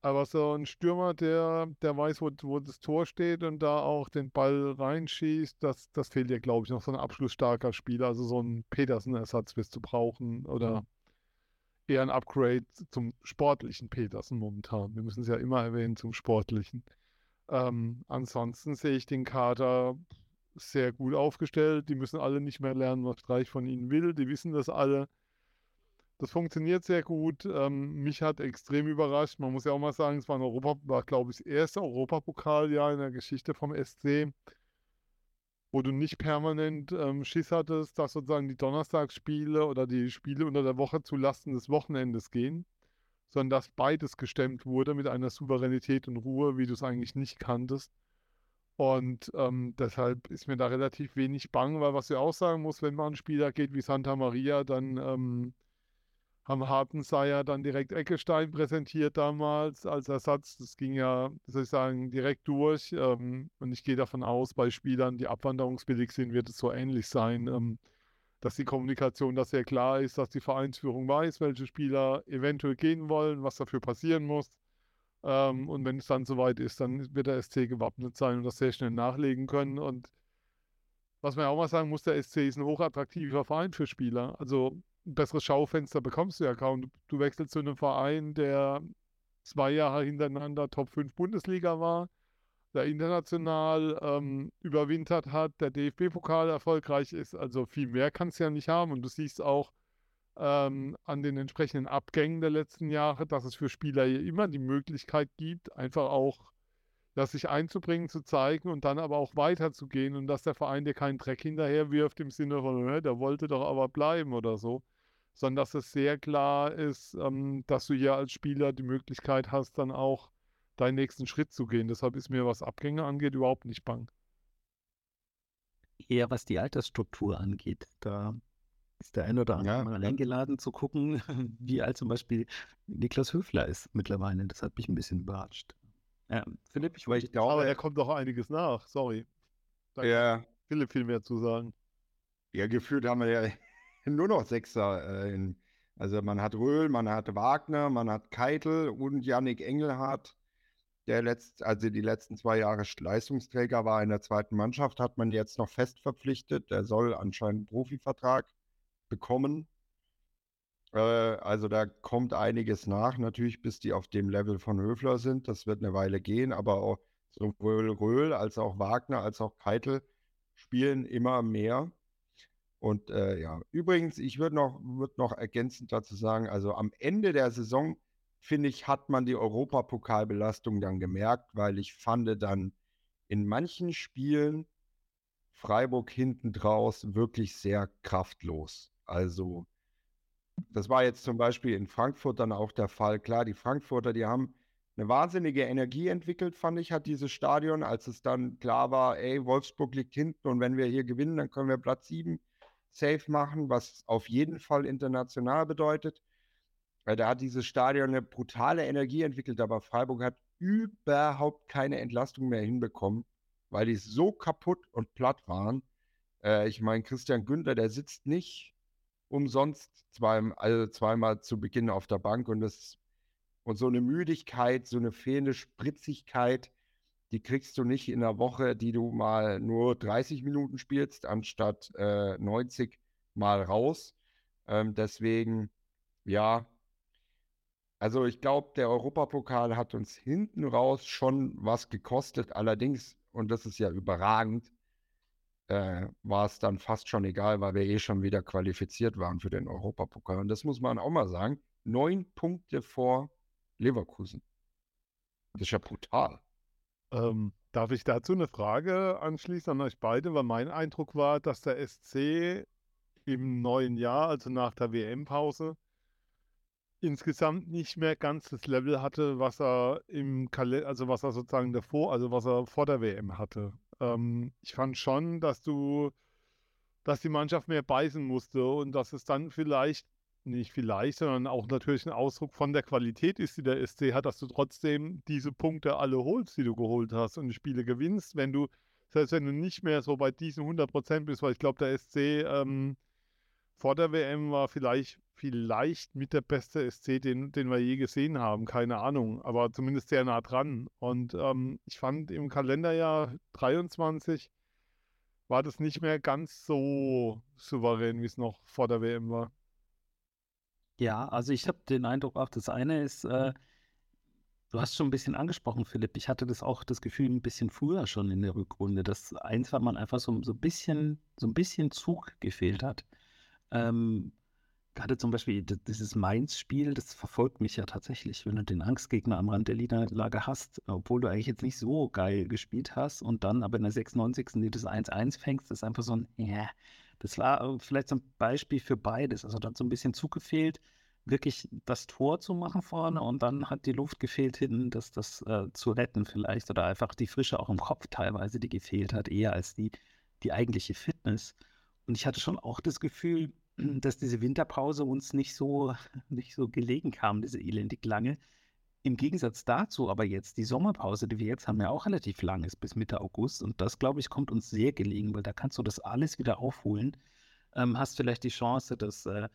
[SPEAKER 4] Aber so ein Stürmer, der, der weiß, wo, wo das Tor steht und da auch den Ball reinschießt, das, das fehlt dir, glaube ich, noch so ein abschlussstarker Spieler. Also so ein Petersen-Ersatz wirst du brauchen oder eher ein Upgrade zum sportlichen Petersen momentan. Wir müssen es ja immer erwähnen zum sportlichen. Ähm, ansonsten sehe ich den Kader sehr gut aufgestellt. Die müssen alle nicht mehr lernen, was Streich von ihnen will. Die wissen das alle. Das funktioniert sehr gut. Ähm, mich hat extrem überrascht. Man muss ja auch mal sagen, es war, ein Europa, war glaube ich, das erste Europapokaljahr in der Geschichte vom SC wo du nicht permanent ähm, Schiss hattest, dass sozusagen die Donnerstagsspiele oder die Spiele unter der Woche zu Lasten des Wochenendes gehen, sondern dass beides gestemmt wurde mit einer Souveränität und Ruhe, wie du es eigentlich nicht kanntest. Und ähm, deshalb ist mir da relativ wenig bang, weil was du auch sagen musst, wenn man einen Spieler geht wie Santa Maria, dann ähm, haben Hartenseier dann direkt Eckestein präsentiert damals als Ersatz. Das ging ja, soll ich sagen, direkt durch. Ähm, und ich gehe davon aus, bei Spielern, die abwanderungsbillig sind, wird es so ähnlich sein, ähm, dass die Kommunikation da sehr klar ist, dass die Vereinsführung weiß, welche Spieler eventuell gehen wollen, was dafür passieren muss. Ähm, und wenn es dann soweit ist, dann wird der SC gewappnet sein und das sehr schnell nachlegen können. Und was man ja auch mal sagen muss, der SC ist ein hochattraktiver Verein für Spieler. Also ein besseres Schaufenster bekommst du ja kaum. Du, du wechselst zu einem Verein, der zwei Jahre hintereinander Top 5 Bundesliga war, der international ähm, überwintert hat, der DFB-Pokal erfolgreich ist. Also viel mehr kannst du ja nicht haben. Und du siehst auch ähm, an den entsprechenden Abgängen der letzten Jahre, dass es für Spieler hier immer die Möglichkeit gibt, einfach auch das sich einzubringen, zu zeigen und dann aber auch weiterzugehen und dass der Verein dir keinen Dreck hinterher wirft im Sinne von, der wollte doch aber bleiben oder so sondern dass es sehr klar ist, ähm, dass du hier als Spieler die Möglichkeit hast, dann auch deinen nächsten Schritt zu gehen. Deshalb ist mir, was Abgänge angeht, überhaupt nicht bang.
[SPEAKER 2] Eher was die Altersstruktur angeht. Da ist der ein oder andere ja, mal eingeladen zu gucken, wie alt zum Beispiel Niklas Höfler ist mittlerweile. Das hat mich ein bisschen überrascht.
[SPEAKER 4] Ja, Philipp, ich, ich glaube, aber er kommt doch einiges nach. Sorry.
[SPEAKER 3] Da ja.
[SPEAKER 4] Philipp viel mehr zu sagen.
[SPEAKER 3] Ja, gefühlt haben wir ja nur noch Sechser. Äh, also man hat Röhl, man hat Wagner, man hat Keitel und Yannick Engelhardt, der letzt, also die letzten zwei Jahre Leistungsträger war in der zweiten Mannschaft, hat man jetzt noch fest verpflichtet. Der soll anscheinend einen Profivertrag bekommen. Äh, also da kommt einiges nach, natürlich, bis die auf dem Level von Höfler sind. Das wird eine Weile gehen, aber auch sowohl Röhl als auch Wagner als auch Keitel spielen immer mehr. Und äh, ja, übrigens, ich würde noch, würd noch ergänzend dazu sagen, also am Ende der Saison, finde ich, hat man die Europapokalbelastung dann gemerkt, weil ich fand dann in manchen Spielen Freiburg hinten draus wirklich sehr kraftlos. Also, das war jetzt zum Beispiel in Frankfurt dann auch der Fall. Klar, die Frankfurter, die haben eine wahnsinnige Energie entwickelt, fand ich, hat dieses Stadion, als es dann klar war, ey, Wolfsburg liegt hinten und wenn wir hier gewinnen, dann können wir Platz 7 safe machen, was auf jeden Fall international bedeutet. Weil da hat dieses Stadion eine brutale Energie entwickelt, aber Freiburg hat überhaupt keine Entlastung mehr hinbekommen, weil die so kaputt und platt waren. Äh, ich meine, Christian Günther, der sitzt nicht umsonst zwei, also zweimal zu Beginn auf der Bank und das und so eine Müdigkeit, so eine fehlende Spritzigkeit, die kriegst du nicht in der Woche, die du mal nur 30 Minuten spielst, anstatt äh, 90 mal raus. Ähm, deswegen, ja, also ich glaube, der Europapokal hat uns hinten raus schon was gekostet. Allerdings, und das ist ja überragend, äh, war es dann fast schon egal, weil wir eh schon wieder qualifiziert waren für den Europapokal. Und das muss man auch mal sagen. Neun Punkte vor Leverkusen. Das ist ja brutal.
[SPEAKER 4] Ähm, Darf ich dazu eine Frage anschließen an euch beide? Weil mein Eindruck war, dass der SC im neuen Jahr, also nach der WM-Pause, insgesamt nicht mehr ganz das Level hatte, was er im Kalender, also was er sozusagen davor, also was er vor der WM hatte. Ähm, ich fand schon, dass du, dass die Mannschaft mehr beißen musste und dass es dann vielleicht, nicht vielleicht, sondern auch natürlich ein Ausdruck von der Qualität ist, die der SC hat, dass du trotzdem diese Punkte alle holst, die du geholt hast und die Spiele gewinnst, wenn du, selbst wenn du nicht mehr so bei diesen 100 Prozent bist, weil ich glaube, der SC ähm, vor der WM war vielleicht, vielleicht mit der beste SC, den, den wir je gesehen haben. Keine Ahnung, aber zumindest sehr nah dran. Und ähm, ich fand im Kalenderjahr 23 war das nicht mehr ganz so souverän, wie es noch vor der WM war.
[SPEAKER 2] Ja, also ich habe den Eindruck auch, das eine ist, äh, du hast schon ein bisschen angesprochen, Philipp. Ich hatte das auch das Gefühl ein bisschen früher schon in der Rückrunde, dass eins, weil man einfach so, so ein bisschen, so ein bisschen Zug gefehlt hat. Ähm, gerade zum Beispiel dieses Mainz-Spiel, das verfolgt mich ja tatsächlich, wenn du den Angstgegner am Rand der Niederlage hast, obwohl du eigentlich jetzt nicht so geil gespielt hast und dann aber in der 96. die das 1-1 fängst, das ist einfach so ein, ja, das war äh, vielleicht so ein Beispiel für beides. Also da hat so ein bisschen Zug gefehlt, wirklich das Tor zu machen vorne und dann hat die Luft gefehlt hinten, das, das äh, zu retten vielleicht oder einfach die Frische auch im Kopf teilweise, die gefehlt hat, eher als die, die eigentliche Fitness. Und ich hatte schon auch das Gefühl, dass diese Winterpause uns nicht so, nicht so gelegen kam, diese elendig lange. Im Gegensatz dazu aber jetzt die Sommerpause, die wir jetzt haben, ja auch relativ lang ist, bis Mitte August. Und das, glaube ich, kommt uns sehr gelegen, weil da kannst du das alles wieder aufholen. Ähm, hast vielleicht die Chance, dass äh,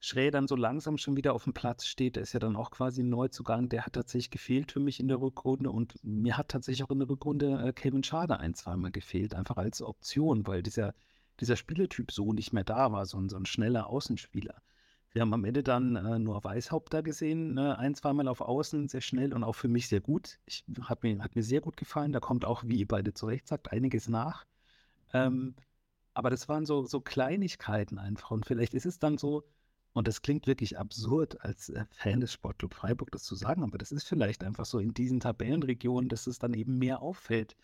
[SPEAKER 2] Schrä dann so langsam schon wieder auf dem Platz steht. Der ist ja dann auch quasi ein Neuzugang. Der hat tatsächlich gefehlt für mich in der Rückrunde. Und mir hat tatsächlich auch in der Rückrunde äh, Kevin Schade ein, zweimal gefehlt, einfach als Option, weil dieser dieser Spieletyp so nicht mehr da war, so ein, so ein schneller Außenspieler. Wir haben am Ende dann äh, nur Weißhaupter gesehen, äh, ein, zweimal auf Außen, sehr schnell und auch für mich sehr gut. Ich, hat, mir, hat mir sehr gut gefallen. Da kommt auch, wie ihr beide zu Recht sagt, einiges nach. Ähm, aber das waren so, so Kleinigkeiten einfach. Und vielleicht ist es dann so, und das klingt wirklich absurd als äh, Fan des Sportclub Freiburg das zu sagen, aber das ist vielleicht einfach so in diesen Tabellenregionen, dass es dann eben mehr auffällt,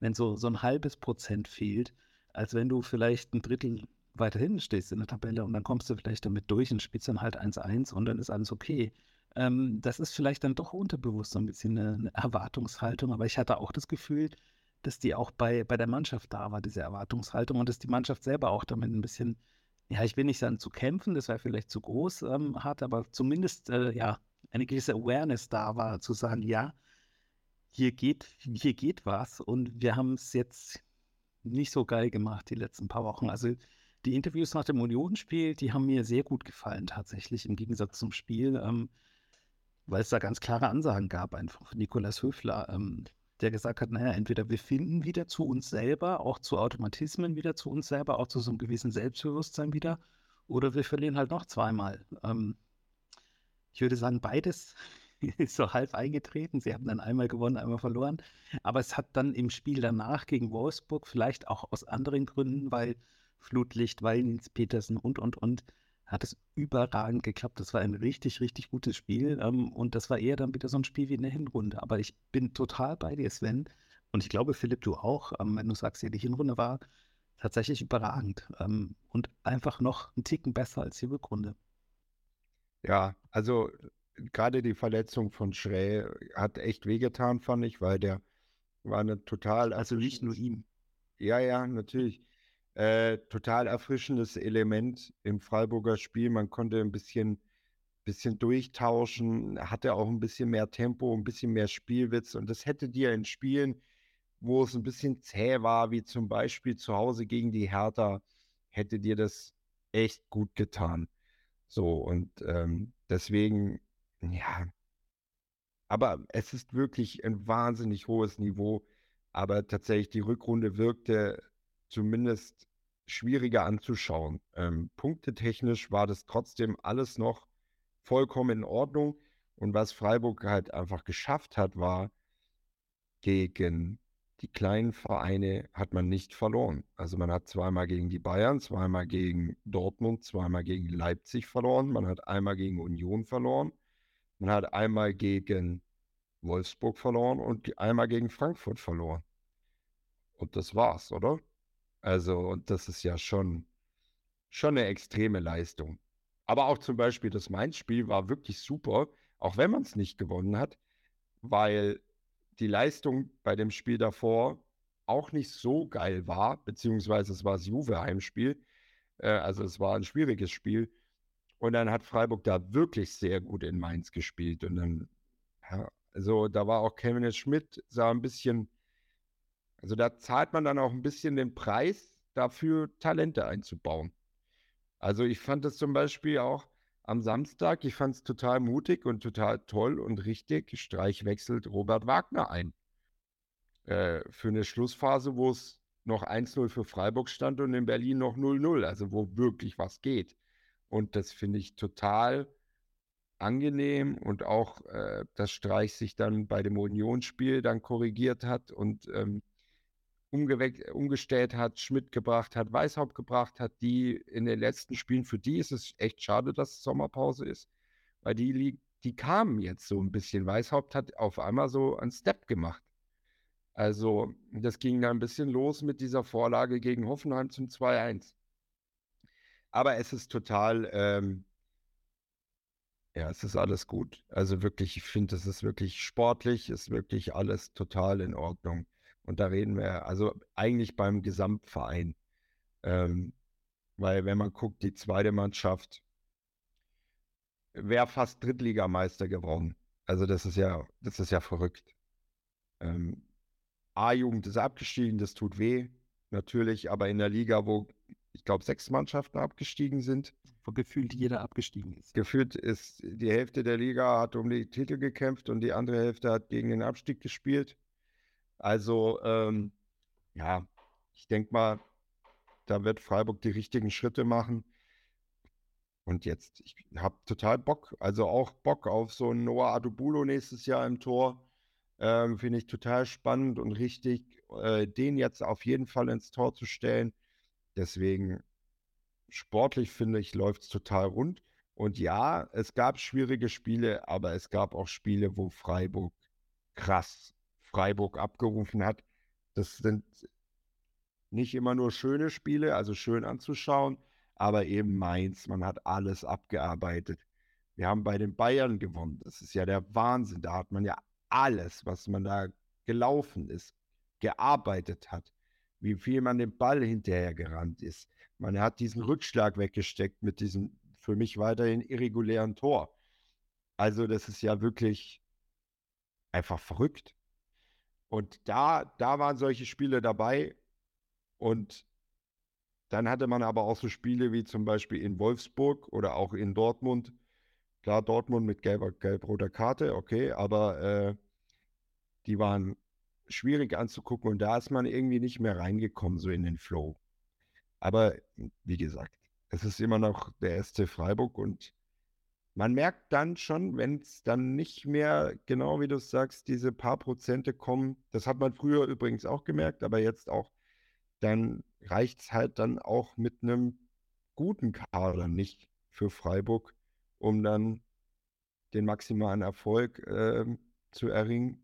[SPEAKER 2] wenn so, so ein halbes Prozent fehlt als wenn du vielleicht ein Drittel weiter hinten stehst in der Tabelle und dann kommst du vielleicht damit durch und spielst dann halt 1-1 und dann ist alles okay. Ähm, das ist vielleicht dann doch unterbewusst so ein bisschen eine, eine, Erwartungshaltung, aber ich hatte auch das Gefühl, dass die auch bei, bei der Mannschaft da war, diese Erwartungshaltung und dass die Mannschaft selber auch damit ein bisschen, ja, ich will nicht sagen zu kämpfen, das wäre vielleicht zu groß ähm, hat, aber zumindest, äh, ja, eine gewisse Awareness da war, zu sagen, ja, hier geht, hier geht was und wir haben es jetzt nicht so geil gemacht die letzten paar Wochen. Also die Interviews nach dem Unionsspiel, die haben mir sehr gut gefallen tatsächlich im Gegensatz zum Spiel, ähm, weil es da ganz klare Ansagen gab einfach von Nikolas Höfler, ähm, der gesagt hat, naja, entweder wir finden wieder zu uns selber, auch zu Automatismen wieder zu uns selber, auch zu so einem gewissen Selbstbewusstsein wieder, oder wir verlieren halt noch zweimal. Ähm, ich würde sagen, beides ist so halb eingetreten. Sie haben dann einmal gewonnen, einmal verloren. Aber es hat dann im Spiel danach gegen Wolfsburg, vielleicht auch aus anderen Gründen, weil Flutlicht, weil Nils Petersen und, und, und, hat es überragend geklappt. Das war ein richtig, richtig gutes Spiel. Ähm, und das war eher dann wieder so ein Spiel wie in der Hinrunde. Aber ich bin total bei dir, Sven. Und ich glaube, Philipp, du auch, ähm, wenn du sagst, ja, die Hinrunde war tatsächlich überragend. Ähm, und einfach noch einen Ticken besser als die Rückrunde.
[SPEAKER 3] Ja, also gerade die Verletzung von Schrä hat echt wehgetan, fand ich, weil der war eine total.
[SPEAKER 2] Also nicht nur ihm.
[SPEAKER 3] Ja, ja, natürlich. Äh, total erfrischendes Element im Freiburger Spiel. Man konnte ein bisschen, bisschen durchtauschen, hatte auch ein bisschen mehr Tempo, ein bisschen mehr Spielwitz. Und das hätte dir in Spielen, wo es ein bisschen zäh war, wie zum Beispiel zu Hause gegen die Hertha, hätte dir das echt gut getan. So, und ähm, deswegen ja. Aber es ist wirklich ein wahnsinnig hohes Niveau. Aber tatsächlich, die Rückrunde wirkte zumindest schwieriger anzuschauen. Ähm, punktetechnisch war das trotzdem alles noch vollkommen in Ordnung. Und was Freiburg halt einfach geschafft hat, war, gegen die kleinen Vereine hat man nicht verloren. Also man hat zweimal gegen die Bayern, zweimal gegen Dortmund, zweimal gegen Leipzig verloren, man hat einmal gegen Union verloren man hat einmal gegen Wolfsburg verloren und einmal gegen Frankfurt verloren. Und das war's, oder? Also, und das ist ja schon, schon eine extreme Leistung. Aber auch zum Beispiel das Mainz-Spiel war wirklich super, auch wenn man es nicht gewonnen hat, weil die Leistung bei dem Spiel davor auch nicht so geil war, beziehungsweise es war das Juve-Heimspiel. Äh, also es war ein schwieriges Spiel. Und dann hat Freiburg da wirklich sehr gut in Mainz gespielt. Und dann, ja, also da war auch Kevin Schmidt, sah ein bisschen, also da zahlt man dann auch ein bisschen den Preis dafür, Talente einzubauen. Also ich fand das zum Beispiel auch am Samstag, ich fand es total mutig und total toll und richtig. Streich wechselt Robert Wagner ein. Äh, für eine Schlussphase, wo es noch 1-0 für Freiburg stand und in Berlin noch 0-0, also wo wirklich was geht. Und das finde ich total angenehm und auch, äh, dass Streich sich dann bei dem Unionsspiel dann korrigiert hat und ähm, umgestellt hat, Schmidt gebracht hat, Weißhaupt gebracht hat, die in den letzten Spielen, für die ist es echt schade, dass Sommerpause ist, weil die, die kamen jetzt so ein bisschen. Weißhaupt hat auf einmal so einen Step gemacht. Also, das ging da ein bisschen los mit dieser Vorlage gegen Hoffenheim zum 2-1. Aber es ist total, ähm, ja, es ist alles gut. Also wirklich, ich finde, es ist wirklich sportlich, ist wirklich alles total in Ordnung. Und da reden wir also eigentlich beim Gesamtverein. Ähm, weil wenn man guckt, die zweite Mannschaft wäre fast Drittligameister geworden. Also das ist ja, das ist ja verrückt. Ähm, A-Jugend ist abgestiegen, das tut weh, natürlich, aber in der Liga, wo ich glaube sechs Mannschaften abgestiegen sind.
[SPEAKER 2] Wo gefühlt jeder abgestiegen ist.
[SPEAKER 3] Gefühlt ist die Hälfte der Liga hat um die Titel gekämpft und die andere Hälfte hat gegen den Abstieg gespielt. Also, ähm, ja, ich denke mal, da wird Freiburg die richtigen Schritte machen. Und jetzt, ich habe total Bock, also auch Bock auf so einen Noah Adubulo nächstes Jahr im Tor. Ähm, Finde ich total spannend und richtig, äh, den jetzt auf jeden Fall ins Tor zu stellen. Deswegen, sportlich finde ich, läuft es total rund. Und ja, es gab schwierige Spiele, aber es gab auch Spiele, wo Freiburg krass Freiburg abgerufen hat. Das sind nicht immer nur schöne Spiele, also schön anzuschauen, aber eben Mainz, man hat alles abgearbeitet. Wir haben bei den Bayern gewonnen. Das ist ja der Wahnsinn. Da hat man ja alles, was man da gelaufen ist, gearbeitet hat. Wie viel man den Ball hinterher gerannt ist. Man hat diesen Rückschlag weggesteckt mit diesem für mich weiterhin irregulären Tor. Also das ist ja wirklich einfach verrückt. Und da, da waren solche Spiele dabei. Und dann hatte man aber auch so Spiele wie zum Beispiel in Wolfsburg oder auch in Dortmund. Klar, Dortmund mit gelber, gelb-roter Karte, okay, aber äh, die waren schwierig anzugucken und da ist man irgendwie nicht mehr reingekommen, so in den Flow. Aber wie gesagt, es ist immer noch der SC Freiburg und man merkt dann schon, wenn es dann nicht mehr, genau wie du sagst, diese paar Prozente kommen, das hat man früher übrigens auch gemerkt, aber jetzt auch, dann reicht es halt dann auch mit einem guten Kader nicht für Freiburg, um dann den maximalen Erfolg äh, zu erringen.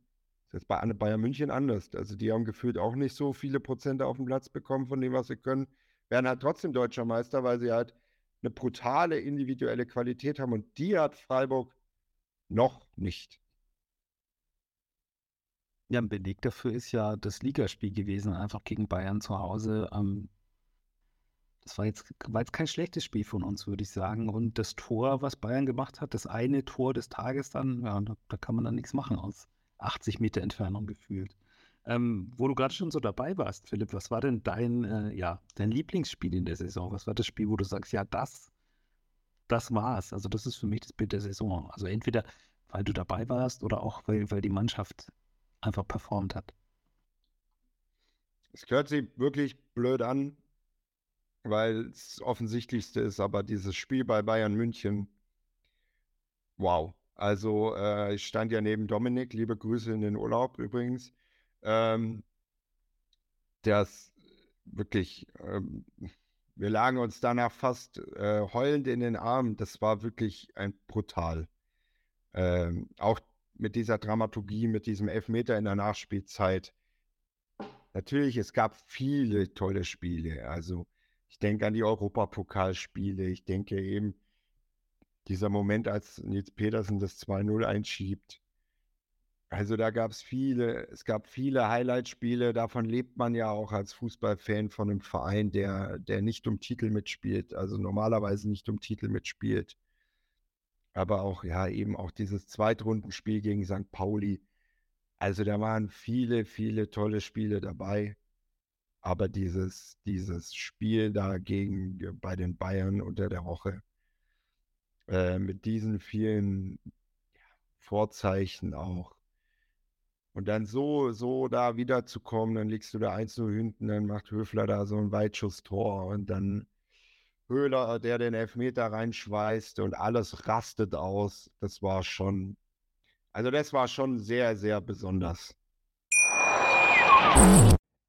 [SPEAKER 3] Das ist bei Bayern München anders. Also die haben gefühlt auch nicht so viele Prozente auf den Platz bekommen von dem, was sie können, werden halt trotzdem deutscher Meister, weil sie halt eine brutale individuelle Qualität haben und die hat Freiburg noch nicht.
[SPEAKER 2] Ja, ein Beleg dafür ist ja das Ligaspiel gewesen, einfach gegen Bayern zu Hause. Ähm, das war jetzt, war jetzt kein schlechtes Spiel von uns, würde ich sagen. Und das Tor, was Bayern gemacht hat, das eine Tor des Tages dann, ja, da, da kann man dann nichts machen aus 80 Meter Entfernung gefühlt. Ähm, wo du gerade schon so dabei warst, Philipp, was war denn dein, äh, ja, dein Lieblingsspiel in der Saison? Was war das Spiel, wo du sagst, ja, das, das war's. Also das ist für mich das Bild der Saison. Also entweder, weil du dabei warst oder auch, weil, weil die Mannschaft einfach performt hat.
[SPEAKER 3] Es hört sich wirklich blöd an, weil es offensichtlichste ist, aber dieses Spiel bei Bayern München, wow. Also äh, ich stand ja neben Dominik, liebe Grüße in den Urlaub übrigens. Ähm, das wirklich, ähm, wir lagen uns danach fast äh, heulend in den Armen. Das war wirklich ein brutal. Ähm, auch mit dieser Dramaturgie, mit diesem Elfmeter in der Nachspielzeit. Natürlich, es gab viele tolle Spiele. Also ich denke an die Europapokalspiele. Ich denke eben, dieser Moment, als Nils Petersen das 2-0 einschiebt. Also da gab es viele, es gab viele Highlight-Spiele. Davon lebt man ja auch als Fußballfan von einem Verein, der, der nicht um Titel mitspielt, also normalerweise nicht um Titel mitspielt. Aber auch, ja, eben auch dieses Zweitrundenspiel gegen St. Pauli. Also da waren viele, viele tolle Spiele dabei. Aber dieses, dieses Spiel da gegen bei den Bayern unter der Woche äh, mit diesen vielen Vorzeichen auch. Und dann so, so da wiederzukommen, dann liegst du da 1-0 hinten, dann macht Höfler da so ein Weitschuss-Tor und dann Höhler, der den Elfmeter reinschweißt und alles rastet aus. Das war schon, also das war schon sehr, sehr besonders.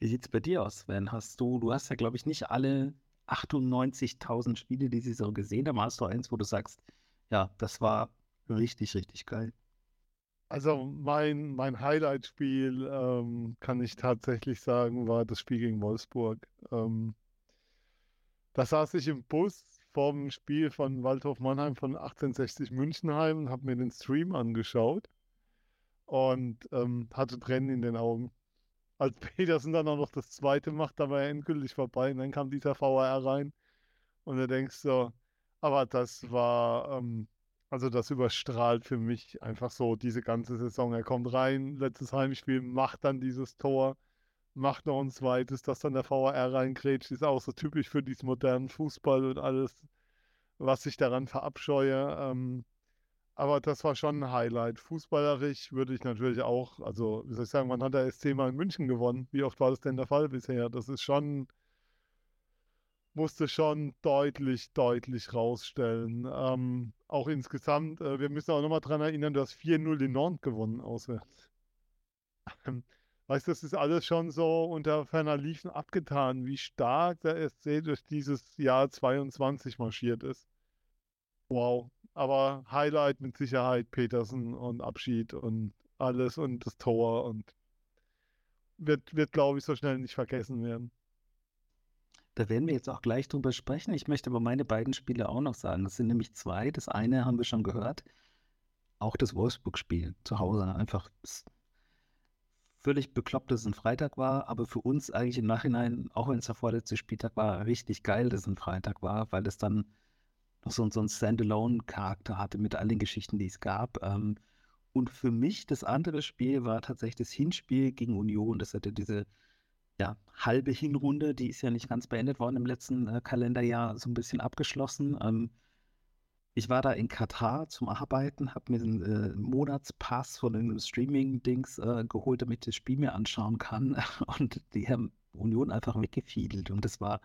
[SPEAKER 2] Wie sieht es bei dir aus, Sven? Hast du, du hast ja, glaube ich, nicht alle 98.000 Spiele die sie so gesehen haben. Hast du eins, wo du sagst, ja, das war richtig, richtig geil?
[SPEAKER 4] Also mein, mein Highlight-Spiel, ähm, kann ich tatsächlich sagen, war das Spiel gegen Wolfsburg. Ähm, da saß ich im Bus vom Spiel von Waldhof Mannheim von 1860 Münchenheim und habe mir den Stream angeschaut und ähm, hatte Tränen in den Augen als Petersen dann auch noch das zweite macht, da war er endgültig vorbei. Und dann kam dieser VR rein. Und du denkst so, aber das war, ähm, also das überstrahlt für mich einfach so diese ganze Saison. Er kommt rein, letztes Heimspiel, macht dann dieses Tor, macht noch ein zweites, dass dann der VR reingrätscht, ist auch so typisch für diesen modernen Fußball und alles, was ich daran verabscheue. Ähm, aber das war schon ein Highlight. Fußballerisch würde ich natürlich auch, also wie soll ich sagen, man hat der SC mal in München gewonnen. Wie oft war das denn der Fall bisher? Das ist schon, musste schon deutlich, deutlich rausstellen. Ähm, auch insgesamt, äh, wir müssen auch nochmal daran erinnern, du hast 4-0 in Nantes gewonnen auswärts. Ähm, weißt du, das ist alles schon so unter ferner Liefen abgetan, wie stark der SC durch dieses Jahr 22 marschiert ist. Wow, aber Highlight mit Sicherheit Petersen und Abschied und alles und das Tor und wird, wird glaube ich, so schnell nicht vergessen werden.
[SPEAKER 2] Da werden wir jetzt auch gleich drüber sprechen. Ich möchte aber meine beiden Spiele auch noch sagen. Das sind nämlich zwei. Das eine haben wir schon gehört. Auch das Wolfsburg-Spiel zu Hause. Einfach völlig bekloppt, dass es ein Freitag war. Aber für uns eigentlich im Nachhinein, auch wenn es der vorletzte Spieltag war, richtig geil, dass es ein Freitag war, weil es dann noch so, so einen Standalone-Charakter hatte mit all den Geschichten, die es gab. Ähm, und für mich das andere Spiel war tatsächlich das Hinspiel gegen Union. Das hatte diese ja, halbe Hinrunde, die ist ja nicht ganz beendet worden im letzten äh, Kalenderjahr, so ein bisschen abgeschlossen. Ähm, ich war da in Katar zum Arbeiten, habe mir einen äh, Monatspass von einem Streaming-Dings äh, geholt, damit ich das Spiel mir anschauen kann. Und die haben Union einfach weggefiedelt. Und das war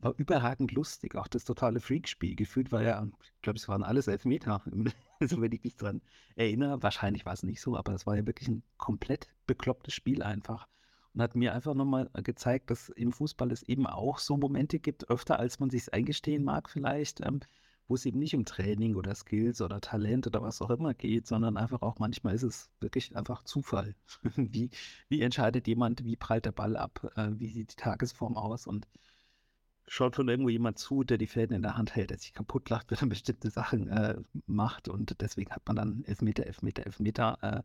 [SPEAKER 2] war überragend lustig. Auch das totale Freak-Spiel. Gefühlt war ja, ich glaube, es waren alles Elfmeter. also, wenn ich mich dran erinnere, wahrscheinlich war es nicht so, aber es war ja wirklich ein komplett beklopptes Spiel einfach. Und hat mir einfach nochmal gezeigt, dass im Fußball es eben auch so Momente gibt, öfter als man sich eingestehen mag, vielleicht, ähm, wo es eben nicht um Training oder Skills oder Talent oder was auch immer geht, sondern einfach auch manchmal ist es wirklich einfach Zufall. wie, wie entscheidet jemand, wie prallt der Ball ab, äh, wie sieht die Tagesform aus und schaut schon irgendwo jemand zu, der die Fäden in der Hand hält, der sich kaputt lacht, wenn er bestimmte Sachen äh, macht. Und deswegen hat man dann Elfmeter, Elfmeter, Elfmeter äh,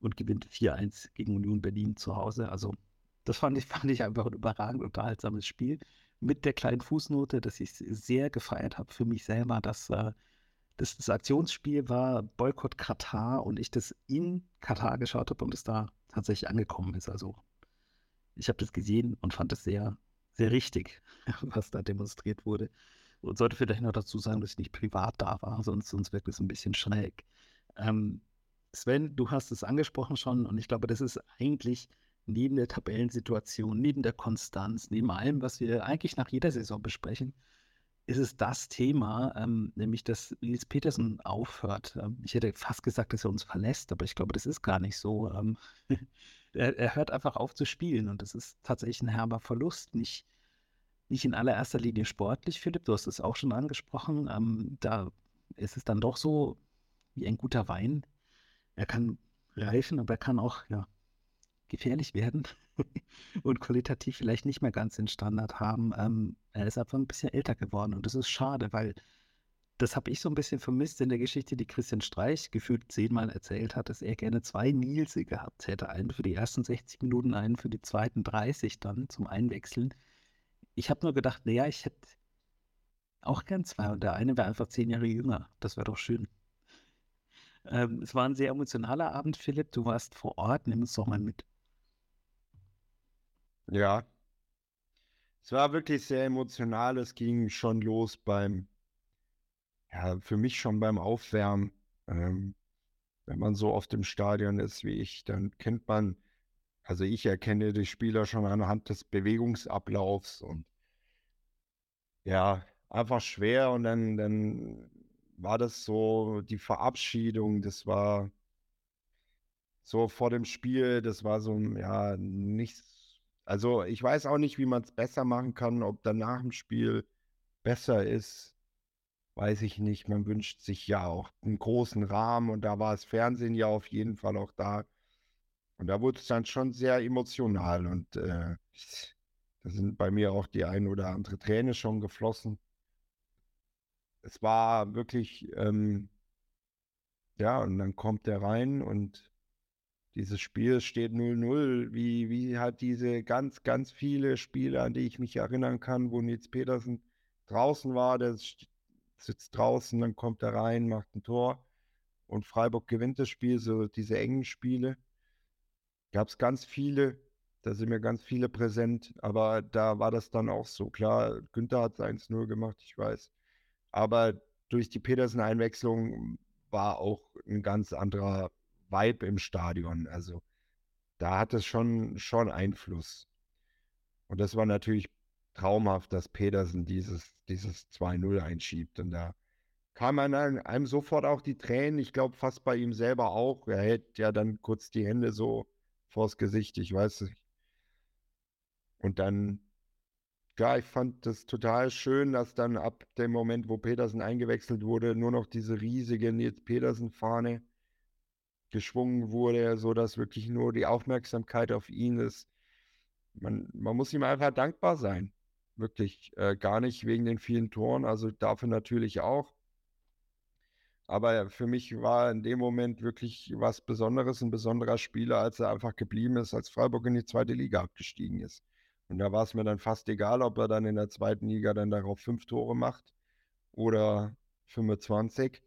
[SPEAKER 2] und gewinnt 4-1 gegen Union Berlin zu Hause. Also das fand ich, fand ich einfach ein überragend unterhaltsames Spiel. Mit der kleinen Fußnote, dass ich sehr gefeiert habe für mich selber, dass äh, das, das Aktionsspiel war Boykott Katar und ich das in Katar geschaut habe und es da tatsächlich angekommen ist. Also ich habe das gesehen und fand es sehr, sehr richtig, was da demonstriert wurde. Und sollte vielleicht noch dazu sagen, dass ich nicht privat da war, sonst, sonst wirkt es ein bisschen schräg. Ähm, Sven, du hast es angesprochen schon und ich glaube, das ist eigentlich neben der Tabellensituation, neben der Konstanz, neben allem, was wir eigentlich nach jeder Saison besprechen, ist es das Thema, ähm, nämlich dass Nils Petersen aufhört. Ähm, ich hätte fast gesagt, dass er uns verlässt, aber ich glaube, das ist gar nicht so. Ähm, er, er, hört einfach auf zu spielen und das ist tatsächlich ein herber Verlust. Nicht, nicht in allererster Linie sportlich, Philipp, du hast es auch schon angesprochen. Ähm, da ist es dann doch so wie ein guter Wein. Er kann reifen, aber er kann auch ja, gefährlich werden und qualitativ vielleicht nicht mehr ganz den Standard haben. Ähm, er ist einfach ein bisschen älter geworden und das ist schade, weil das habe ich so ein bisschen vermisst in der Geschichte, die Christian Streich gefühlt zehnmal erzählt hat, dass er gerne zwei Nilse gehabt hätte. Einen für die ersten 60 Minuten, einen für die zweiten 30 dann zum Einwechseln. Ich habe nur gedacht, naja, ich hätte auch gern zwei und der eine wäre einfach zehn Jahre jünger. Das wäre doch schön. Ähm, es war ein sehr emotionaler Abend, Philipp. Du warst vor Ort. Nimm uns doch mal mit.
[SPEAKER 3] Ja, es war wirklich sehr emotional. Es ging schon los beim, ja, für mich schon beim Aufwärmen. Ähm, wenn man so oft im Stadion ist wie ich, dann kennt man, also ich erkenne die Spieler schon anhand des Bewegungsablaufs und ja, einfach schwer. Und dann, dann war das so die Verabschiedung, das war so vor dem Spiel, das war so, ja, nichts also ich weiß auch nicht, wie man es besser machen kann, ob dann nach dem Spiel besser ist, weiß ich nicht. Man wünscht sich ja auch einen großen Rahmen und da war das Fernsehen ja auf jeden Fall auch da. Und da wurde es dann schon sehr emotional und äh, da sind bei mir auch die ein oder andere Träne schon geflossen. Es war wirklich, ähm, ja, und dann kommt der rein und dieses Spiel steht 0-0, wie, wie halt diese ganz, ganz viele Spiele, an die ich mich erinnern kann, wo Nils Petersen draußen war, der sitzt draußen, dann kommt er rein, macht ein Tor und Freiburg gewinnt das Spiel, so diese engen Spiele. Gab es ganz viele, da sind mir ganz viele präsent, aber da war das dann auch so. Klar, Günther hat 1-0 gemacht, ich weiß. Aber durch die Petersen-Einwechslung war auch ein ganz anderer Vibe im Stadion. Also da hat es schon, schon Einfluss. Und das war natürlich traumhaft, dass Pedersen dieses, dieses 2-0 einschiebt. Und da kam einem sofort auch die Tränen. Ich glaube fast bei ihm selber auch. Er hält ja dann kurz die Hände so vors Gesicht, ich weiß nicht. Und dann, ja, ich fand das total schön, dass dann ab dem Moment, wo Petersen eingewechselt wurde, nur noch diese riesige Nils Petersen-Fahne geschwungen wurde, so dass wirklich nur die Aufmerksamkeit auf ihn ist. Man, man muss ihm einfach dankbar sein. Wirklich äh, gar nicht wegen den vielen Toren, also dafür natürlich auch. Aber für mich war in dem Moment wirklich was Besonderes, ein besonderer Spieler, als er einfach geblieben ist, als Freiburg in die zweite Liga abgestiegen ist. Und da war es mir dann fast egal, ob er dann in der zweiten Liga dann darauf fünf Tore macht oder 25.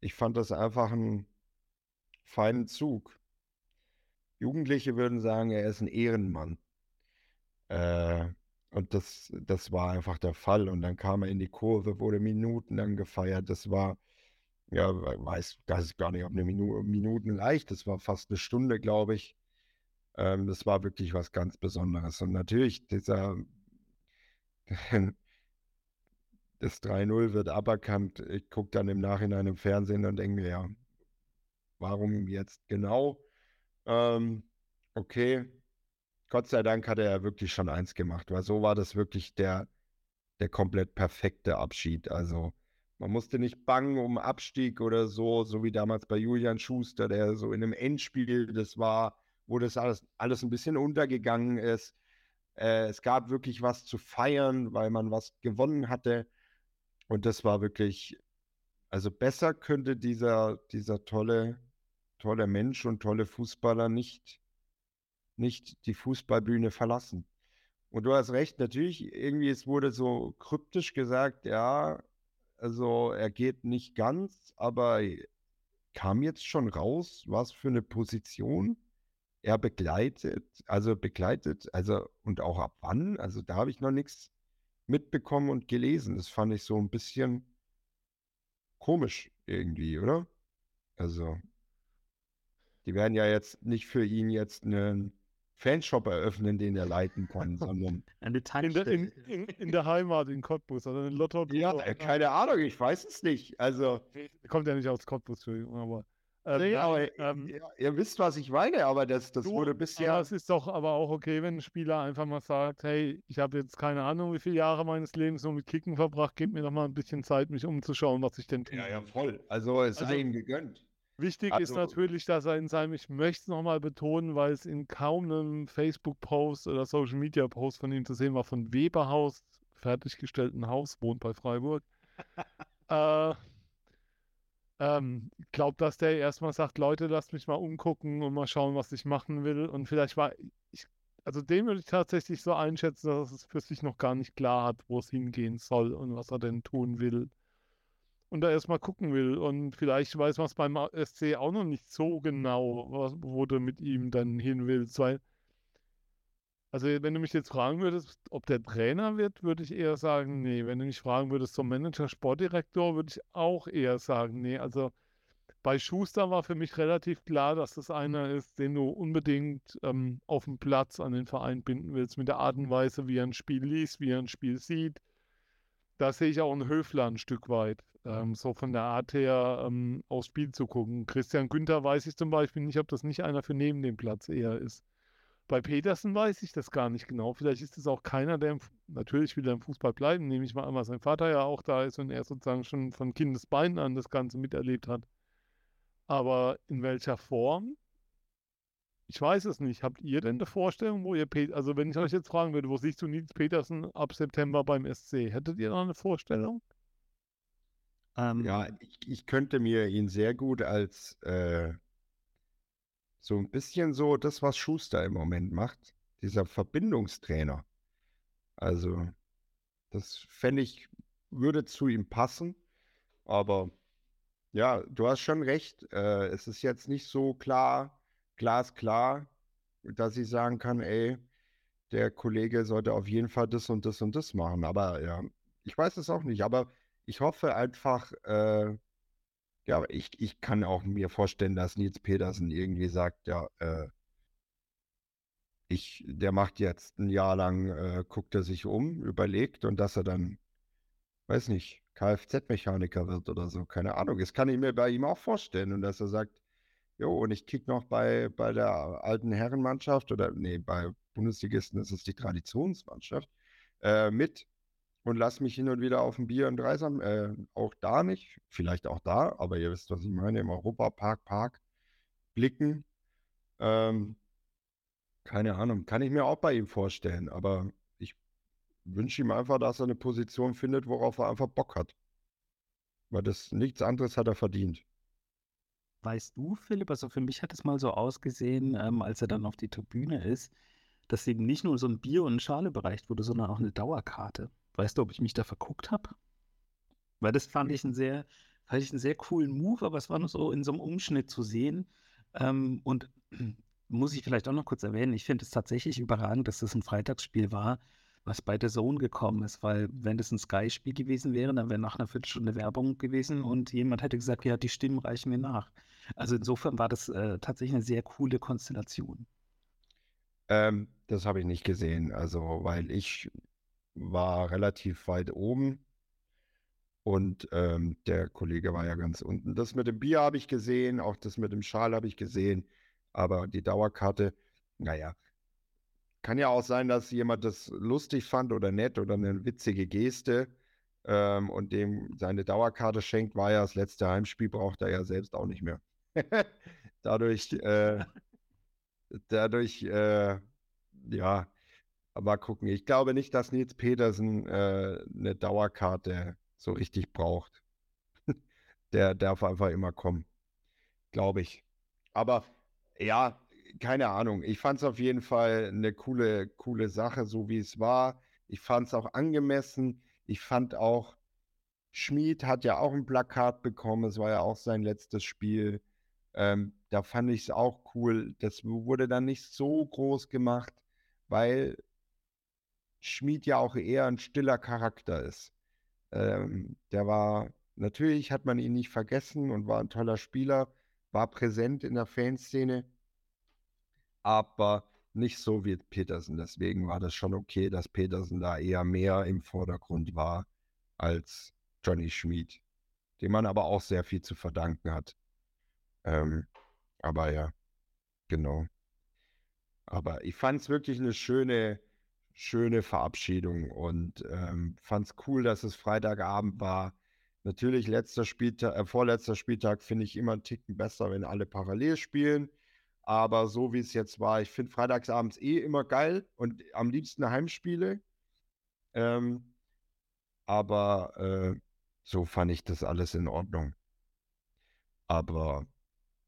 [SPEAKER 3] Ich fand das einfach ein, feinen Zug. Jugendliche würden sagen, er ist ein Ehrenmann. Äh, und das, das war einfach der Fall. Und dann kam er in die Kurve, wurde minutenlang gefeiert. Das war, ja, weiß, weiß gar nicht, ob eine Minu Minuten leicht, das war fast eine Stunde, glaube ich. Ähm, das war wirklich was ganz Besonderes. Und natürlich, dieser, das 3-0 wird aberkannt. Ich gucke dann im Nachhinein im Fernsehen und denke mir, ja, warum jetzt genau? Ähm, okay, Gott sei Dank hat er ja wirklich schon eins gemacht, weil so war das wirklich der, der komplett perfekte Abschied. Also man musste nicht bangen um Abstieg oder so, so wie damals bei Julian Schuster, der so in einem Endspiel, das war, wo das alles, alles ein bisschen untergegangen ist. Äh, es gab wirklich was zu feiern, weil man was gewonnen hatte. Und das war wirklich, also besser könnte dieser, dieser tolle toller Mensch und tolle Fußballer nicht, nicht die Fußballbühne verlassen. Und du hast recht, natürlich, irgendwie, es wurde so kryptisch gesagt, ja, also er geht nicht ganz, aber kam jetzt schon raus, was für eine Position er begleitet, also begleitet, also und auch ab wann, also da habe ich noch nichts mitbekommen und gelesen. Das fand ich so ein bisschen komisch irgendwie, oder? Also. Die werden ja jetzt nicht für ihn jetzt einen Fanshop eröffnen, den er leiten kann, sondern
[SPEAKER 2] Eine
[SPEAKER 4] In der, in, in, in der Heimat in Cottbus oder in Lotto.
[SPEAKER 3] ja, keine Ahnung, ich weiß es nicht. Also,
[SPEAKER 4] Kommt ja nicht aus Cottbus, Entschuldigung, aber. Ähm,
[SPEAKER 3] nee, aber
[SPEAKER 4] ähm,
[SPEAKER 3] ihr, ihr wisst, was ich meine, aber das, das
[SPEAKER 4] Du,
[SPEAKER 3] wurde bisher.
[SPEAKER 4] es ist doch aber auch okay, wenn ein Spieler einfach mal sagt, hey, ich habe jetzt keine Ahnung, wie viele Jahre meines Lebens nur mit Kicken verbracht, gib mir doch mal ein bisschen Zeit, mich umzuschauen, was ich denn tue.
[SPEAKER 3] Ja, ja, voll. Also, es
[SPEAKER 4] Also-
[SPEAKER 3] sei ihm gegönnt.
[SPEAKER 4] Wichtig ist
[SPEAKER 3] Also-
[SPEAKER 4] natürlich, dass er in seinem, ich möchte es nochmal betonen, weil es in kaum einem Facebook-Post oder Social-Media-Post von ihm zu sehen war, von Weberhaus, fertiggestellten Haus, wohnt bei Freiburg. äh, ähm, ich glaube, dass der erstmal sagt, Leute, lasst mich mal umgucken und mal schauen, was ich machen will. Und vielleicht war ich, also den würde ich tatsächlich so einschätzen, dass es für sich noch gar nicht klar hat, wo es hingehen soll und was er denn tun will. Und da erstmal gucken will. Und vielleicht weiß man es beim SC auch noch nicht so genau, was, wo du mit ihm dann hin willst. Weil, also wenn du mich jetzt fragen würdest, ob der Trainer wird, würde ich eher sagen, nee. Wenn du mich fragen würdest zum Manager, Sportdirektor, würde ich auch eher sagen, nee. Also bei Schuster war für mich relativ klar, dass das einer ist, den du unbedingt ähm, auf dem Platz an den Verein binden willst, mit der Art und Weise, wie er ein Spiel liest, wie er ein Spiel sieht. Da sehe ich auch einen Höfler ein Stück weit, ähm, so von der Art her ähm, aufs Spiel zu gucken. Christian Günther weiß ich zum Beispiel nicht, ob das nicht einer für neben dem Platz eher ist. Bei Petersen weiß ich das gar nicht genau. Vielleicht ist es auch keiner, der im, natürlich will er im Fußball bleiben, nehme ich mal an, weil sein Vater ja auch da ist und er sozusagen schon von Kindesbeinen an das Ganze miterlebt hat. Aber in welcher Form? Ich weiß es nicht. Habt ihr denn eine Vorstellung, wo ihr Pet also wenn ich euch jetzt fragen würde, wo siehst du Nils Petersen ab September beim SC? Hättet ihr da eine Vorstellung?
[SPEAKER 2] Ähm,
[SPEAKER 3] Ja, ich, ich könnte mir ihn sehr gut als äh, so ein bisschen so das, was Schuster im Moment macht, dieser Verbindungstrainer. Also, das fände ich, würde zu ihm passen. Aber ja, du hast schon recht. Äh, es ist jetzt nicht so klar, glasklar, dass ich sagen kann, ey, der Kollege sollte auf jeden Fall das und das und das machen. Aber ja, ich weiß es auch nicht. Aber ich hoffe einfach, äh, ja, ich, ich kann auch mir vorstellen, dass Nils Petersen irgendwie sagt, ja, äh, ich, der macht jetzt ein Jahr lang, äh, guckt er sich um, überlegt und dass er dann, weiß nicht, Kfz-Mechaniker wird oder so, keine Ahnung. Das kann ich mir bei ihm auch vorstellen und dass er sagt, jo, und ich kick noch bei, bei der alten Herrenmannschaft oder, nee, bei Bundesligisten ist es die Traditionsmannschaft, äh, mit und lass mich hin und wieder auf ein Bier und Dreisam, äh, auch da nicht, vielleicht auch da, aber ihr wisst, was ich meine, im Europapark, Park blicken. Ähm, keine Ahnung, kann ich mir auch bei ihm vorstellen, aber ich wünsche ihm einfach, dass er eine Position findet, worauf er einfach Bock hat. Weil das nichts anderes hat er verdient.
[SPEAKER 2] Weißt du, Philipp, also für mich hat es mal so ausgesehen, ähm, als er dann auf die Tribüne ist, dass ihm nicht nur so ein Bier und eine Schale bereicht wurde, sondern auch eine Dauerkarte. Weißt du, ob ich mich da verguckt habe? Weil das fand ich einen sehr, fand ich einen sehr coolen Move, aber es war nur so in so einem Umschnitt zu sehen. Ähm, und muss ich vielleicht auch noch kurz erwähnen, ich finde es tatsächlich überragend, dass das ein Freitagsspiel war, was bei der Zone gekommen ist, weil wenn das ein Sky-Spiel gewesen wäre, dann wäre nach einer Viertelstunde Werbung gewesen und jemand hätte gesagt, ja, die Stimmen reichen mir nach. Also insofern war das äh, tatsächlich eine sehr coole Konstellation.
[SPEAKER 3] Ähm, das habe ich nicht gesehen, also weil ich war relativ weit oben und ähm, der Kollege war ja ganz unten. Das mit dem Bier habe ich gesehen, auch das mit dem Schal habe ich gesehen, aber die Dauerkarte, naja, kann ja auch sein, dass jemand das lustig fand oder nett oder eine witzige Geste ähm, und dem seine Dauerkarte schenkt, war ja das letzte Heimspiel, braucht er ja selbst auch nicht mehr. Dadurch, äh, dadurch, äh, ja, mal gucken. Ich glaube nicht, dass Nils Petersen äh, eine Dauerkarte so richtig braucht. Der darf einfach immer kommen. Glaube ich. Aber ja, keine Ahnung. Ich fand es auf jeden Fall eine coole, coole Sache, so wie es war. Ich fand es auch angemessen. Ich fand auch, Schmid hat ja auch ein Plakat bekommen. Es war ja auch sein letztes Spiel. Ähm, da fand ich es auch cool. Das wurde dann nicht so groß gemacht, weil Schmid ja auch eher ein stiller Charakter ist. Ähm, der war, natürlich hat man ihn nicht vergessen und war ein toller Spieler, war präsent in der Fanszene, aber nicht so wie Petersen. Deswegen war das schon okay, dass Petersen da eher mehr im Vordergrund war als Johnny Schmid, dem man aber auch sehr viel zu verdanken hat. Ähm, aber ja, genau. Aber ich fand es wirklich eine schöne, schöne Verabschiedung und ähm, fand es cool, dass es Freitagabend war. Natürlich letzter Spieltag, äh, vorletzter Spieltag finde ich immer einen Ticken besser, wenn alle parallel spielen. Aber so wie es jetzt war, ich finde freitagsabends eh immer geil und am liebsten Heimspiele. Ähm, aber äh, so fand ich das alles in Ordnung. Aber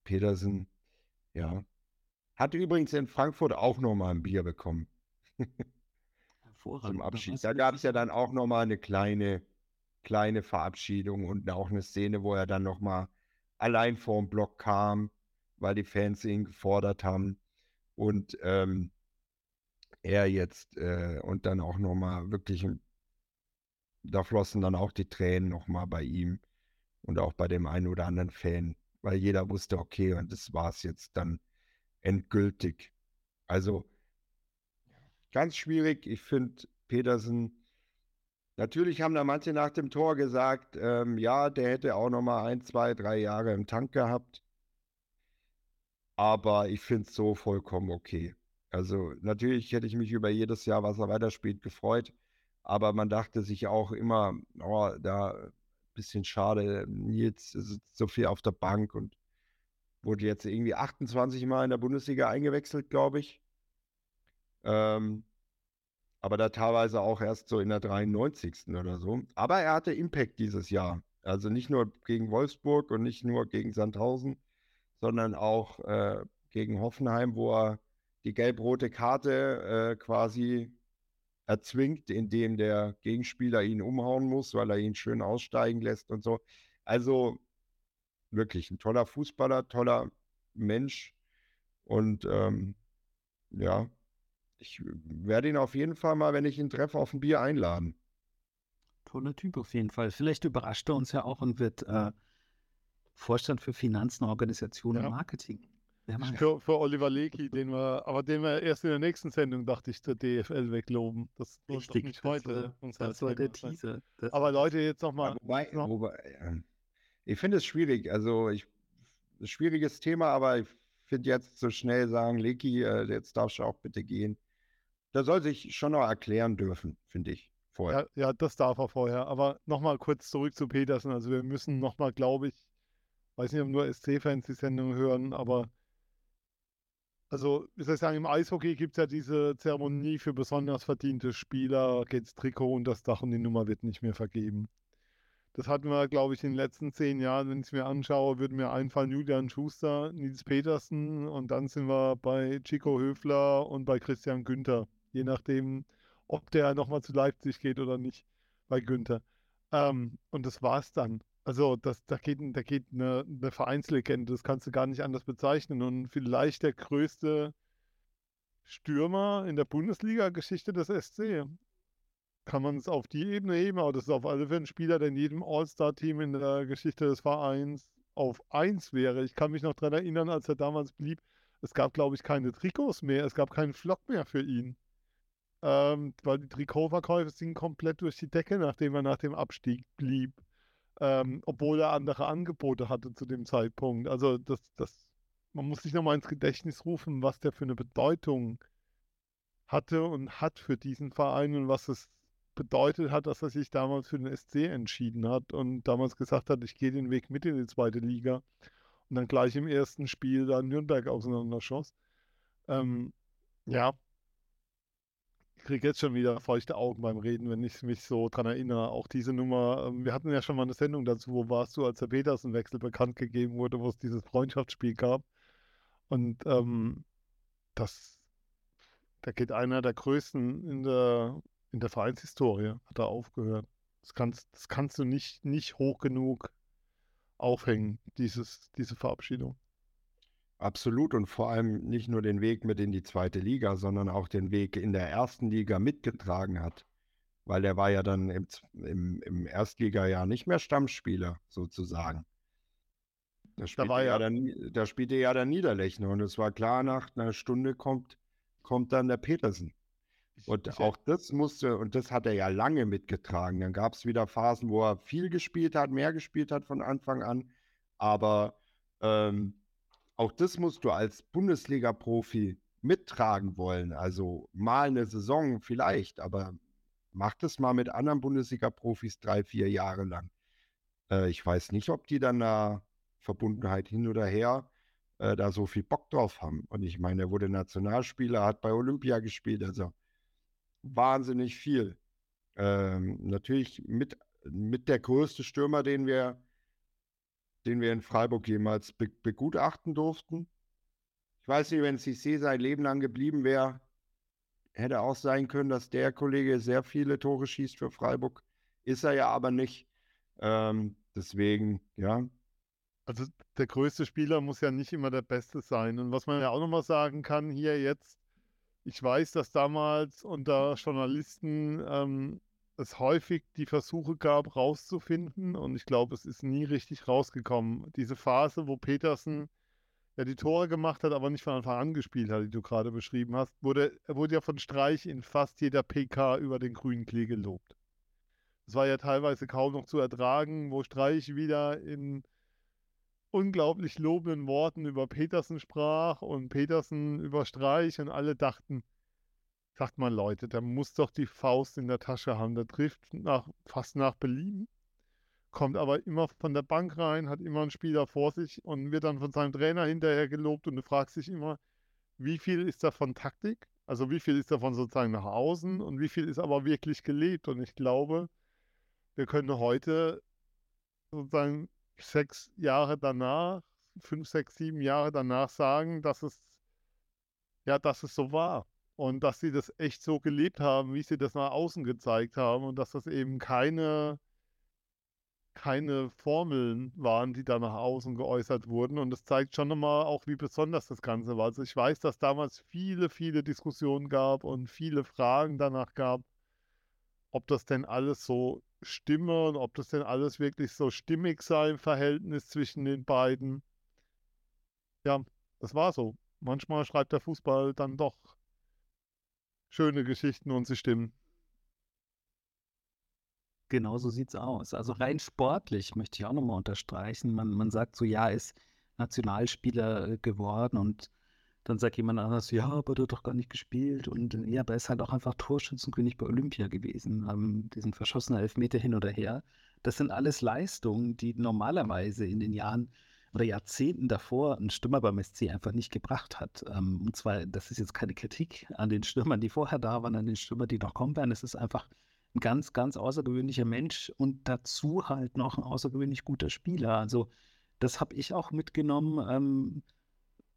[SPEAKER 3] Petersen, ja, hat übrigens in Frankfurt auch nochmal ein Bier bekommen. Zum Abschied. Da gab es ja dann auch nochmal eine kleine, kleine Verabschiedung und auch eine Szene, wo er dann nochmal allein vor dem Block kam weil die Fans ihn gefordert haben. Und ähm, er jetzt äh, und dann auch nochmal wirklich, da flossen dann auch die Tränen nochmal bei ihm und auch bei dem einen oder anderen Fan, weil jeder wusste, okay, und das war es jetzt dann endgültig. Also ganz schwierig. Ich finde Petersen, natürlich haben da manche nach dem Tor gesagt, ähm, ja, der hätte auch nochmal ein, zwei, drei Jahre im Tank gehabt. Aber ich finde es so vollkommen okay. Also natürlich hätte ich mich über jedes Jahr, was er weiterspielt, gefreut. Aber man dachte sich auch immer, oh, da bisschen schade, Nils sitzt so viel auf der Bank und wurde jetzt irgendwie 28 Mal in der Bundesliga eingewechselt, glaube ich. Ähm, aber da teilweise auch erst so in der 93. oder so. Aber er hatte Impact dieses Jahr. Also nicht nur gegen Wolfsburg und nicht nur gegen Sandhausen, sondern auch äh, gegen Hoffenheim, wo er die gelb-rote Karte äh, quasi erzwingt, indem der Gegenspieler ihn umhauen muss, weil er ihn schön aussteigen lässt und so. Also wirklich ein toller Fußballer, toller Mensch. Und ähm, ja, ich werde ihn auf jeden Fall mal, wenn ich ihn treffe, auf ein Bier einladen.
[SPEAKER 2] Toller Typ auf jeden Fall. Vielleicht überrascht er uns ja auch und wird äh, Vorstand für Finanzen, Organisation ja. und Marketing.
[SPEAKER 4] Für, für, Oliver Lecky, den wir, aber den wir erst in der nächsten Sendung, dachte ich, der DFL wegloben. Das
[SPEAKER 2] war Richtig, nicht heute. Das war, das war der Teaser.
[SPEAKER 4] Das aber Leute, jetzt nochmal. Ja,
[SPEAKER 3] wobei, noch. wobei ich finde es schwierig. Also, ich, ein schwieriges Thema, aber ich finde jetzt so schnell sagen, Lecky, äh, jetzt darfst du auch bitte gehen. Da soll sich schon noch erklären dürfen, finde ich.
[SPEAKER 4] Vorher. Ja, ja, das darf er vorher. Aber nochmal kurz zurück zu Petersen. Also wir müssen nochmal, glaube ich, weiß nicht, ob nur SC-Fans die Sendung hören, aber also, wie soll ich sagen, im Eishockey gibt es ja diese Zeremonie für besonders verdiente Spieler, geht's Trikot und das Dach und die Nummer wird nicht mehr vergeben. Das hatten wir, glaube ich, in den letzten zehn Jahren, wenn ich es mir anschaue, würde mir einfallen Julian Schuster, Nils Petersen und dann sind wir bei Chico Höfler und bei Christian Günther. Je nachdem, ob der nochmal zu Leipzig geht oder nicht, bei Günther. Ähm, und das war's dann. Also das, da geht, da geht eine, eine Vereinslegende, das kannst du gar nicht anders bezeichnen. Und vielleicht der größte Stürmer in der Bundesliga-Geschichte des SC. Kann man es auf die Ebene heben, aber das ist auf alle Fälle ein Spieler, der in jedem All-Star-Team in der Geschichte des Vereins auf 1 wäre. Ich kann mich noch daran erinnern, als er damals blieb, es gab, glaube ich, keine Trikots mehr, es gab keinen Flock mehr für ihn. Ähm, weil die Trikotverkäufe sind komplett durch die Decke, nachdem er nach dem Abstieg blieb ähm, obwohl er andere Angebote hatte zu dem Zeitpunkt. Also das, das, man muss sich nochmal ins Gedächtnis rufen, was der für eine Bedeutung hatte und hat für diesen Verein und was es bedeutet hat, dass er sich damals für den SC entschieden hat und damals gesagt hat, ich gehe den Weg mit in die zweite Liga und dann gleich im ersten Spiel da Nürnberg auseinanderschoss. Ähm, ja, kriege jetzt schon wieder feuchte Augen beim Reden, wenn ich mich so dran erinnere. Auch diese Nummer, ähm, wir hatten ja schon mal eine Sendung dazu, wo warst du, als der Petersen-Wechsel bekannt gegeben wurde, wo es dieses Freundschaftsspiel gab. Und ähm, das, da geht einer der größten in der, in der Vereinshistorie, hat er aufgehört. Das kannst, das kannst du nicht, nicht hoch genug aufhängen, dieses, diese Verabschiedung.
[SPEAKER 3] Absolut und vor allem nicht nur den Weg mit in die zweite Liga, sondern auch den Weg in der ersten Liga mitgetragen hat. Weil er war ja dann im, im, im Erstligajahr nicht mehr Stammspieler, sozusagen. Da spielte, da, ja, dann, da spielte ja der Niederlechner und es war klar, nach einer Stunde kommt, kommt dann der Petersen. Und
[SPEAKER 4] Ich-
[SPEAKER 3] auch das musste, und das hat er ja lange mitgetragen. Dann gab es wieder Phasen, wo er viel gespielt hat, mehr gespielt hat von Anfang an. Aber ähm, auch das musst du als Bundesliga-Profi mittragen wollen. Also mal eine Saison vielleicht, aber mach das mal mit anderen Bundesliga-Profis drei, vier Jahre lang. Äh, ich weiß nicht, ob die dann da Verbundenheit hin oder her äh, da so viel Bock drauf haben. Und ich meine, er wurde Nationalspieler, hat bei Olympia gespielt, also wahnsinnig viel. Ähm, natürlich mit, mit der größte Stürmer, den wir, den wir in Freiburg jemals be begutachten durften. Ich weiß nicht, wenn Cissé sein Leben lang geblieben wäre, hätte auch sein können, dass der Kollege sehr viele Tore schießt für Freiburg. Ist er ja aber nicht. Ähm, deswegen, ja,
[SPEAKER 4] Also der größte Spieler muss ja nicht immer der Beste sein. Und was man ja auch nochmal sagen kann hier jetzt, ich weiß, dass damals unter Journalisten ähm, es häufig die Versuche gab, rauszufinden. Und ich glaube, es ist nie richtig rausgekommen. Diese Phase, wo Petersen ja die Tore gemacht hat, aber nicht von Anfang an gespielt hat, die du gerade beschrieben hast, wurde, wurde ja von Streich in fast jeder PK über den grünen Klee gelobt. Das war ja teilweise kaum noch zu ertragen, wo Streich wieder in unglaublich lobenden Worten über Petersen sprach und Petersen über Streich und alle dachten, sagt mal Leute, der muss doch die Faust in der Tasche haben, der trifft nach, fast nach Belieben, kommt aber immer von der Bank rein, hat immer einen Spieler vor sich und wird dann von seinem Trainer hinterher gelobt und du fragst dich immer, wie viel ist davon Taktik, also wie viel ist davon sozusagen nach außen und wie viel ist aber wirklich gelebt? Und ich glaube, wir können heute sozusagen sechs Jahre danach, fünf, sechs, sieben Jahre danach sagen, dass es, ja, dass es so war. Und dass sie das echt so gelebt haben, wie sie das nach außen gezeigt haben und dass das eben keine, keine Formeln waren, die da nach außen geäußert wurden. Und das zeigt schon nochmal auch, wie besonders das Ganze war. Also ich weiß, dass damals viele, viele Diskussionen gab und viele Fragen danach gab, ob das denn alles so stimme und ob das denn alles wirklich so stimmig sei im Verhältnis zwischen den beiden. Ja, das war so. Manchmal schreibt der Fußball dann doch schöne Geschichten und sie stimmen.
[SPEAKER 2] Genau so sieht's aus. Also rein sportlich möchte ich auch nochmal unterstreichen. Man, man sagt so, ja, ist Nationalspieler äh, geworden und dann sagt jemand anders, ja, aber der hat doch gar nicht gespielt. Und äh, ja, aber er ist halt auch einfach Torschützenkönig bei Olympia gewesen. Ähm, diesen verschossenen Elfmeter hin oder her. Das sind alles Leistungen, die normalerweise in den Jahren oder Jahrzehnten davor ein Stürmer beim SC einfach nicht gebracht hat. Ähm, und zwar, das ist jetzt keine Kritik an den Stürmern, die vorher da waren, an den Stürmern, die noch kommen werden. Es ist einfach ein ganz, ganz außergewöhnlicher Mensch und dazu halt noch ein außergewöhnlich guter Spieler. Also das habe ich auch mitgenommen. Ähm,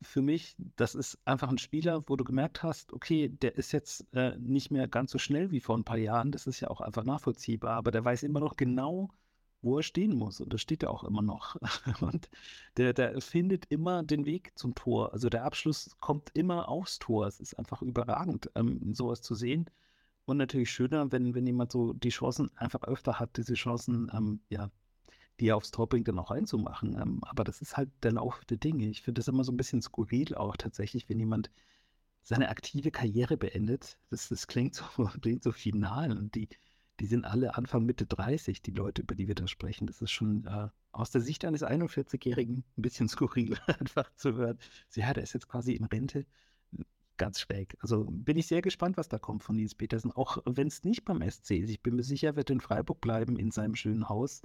[SPEAKER 2] für mich, das ist einfach ein Spieler, wo du gemerkt hast, okay, der ist jetzt äh, nicht mehr ganz so schnell wie vor ein paar Jahren. Das ist ja auch einfach nachvollziehbar, aber der weiß immer noch genau, wo er stehen muss. Und das steht er auch immer noch. Und der, der findet immer den Weg zum Tor. Also der Abschluss kommt immer aufs Tor. Es ist einfach überragend, ähm, sowas zu sehen. Und natürlich schöner, wenn, wenn jemand so die Chancen einfach öfter hat, diese Chancen, ähm, ja, die er aufs Tor bringt, dann auch reinzumachen. Ähm, aber das ist halt der Lauf der Dinge. Ich finde das immer so ein bisschen skurril auch tatsächlich, wenn jemand seine aktive Karriere beendet. Das, das klingt so, klingt so final. Und die, die sind alle Anfang, Mitte 30, die Leute, über die wir da sprechen. Das ist schon äh, aus der Sicht eines 41-Jährigen ein bisschen skurril, einfach zu hören. So, ja, der ist jetzt quasi in Rente. Ganz schräg. Also bin ich sehr gespannt, was da kommt von Nils Petersen. Auch wenn es nicht beim SC ist. Ich bin mir sicher, er wird in Freiburg bleiben, in seinem schönen Haus.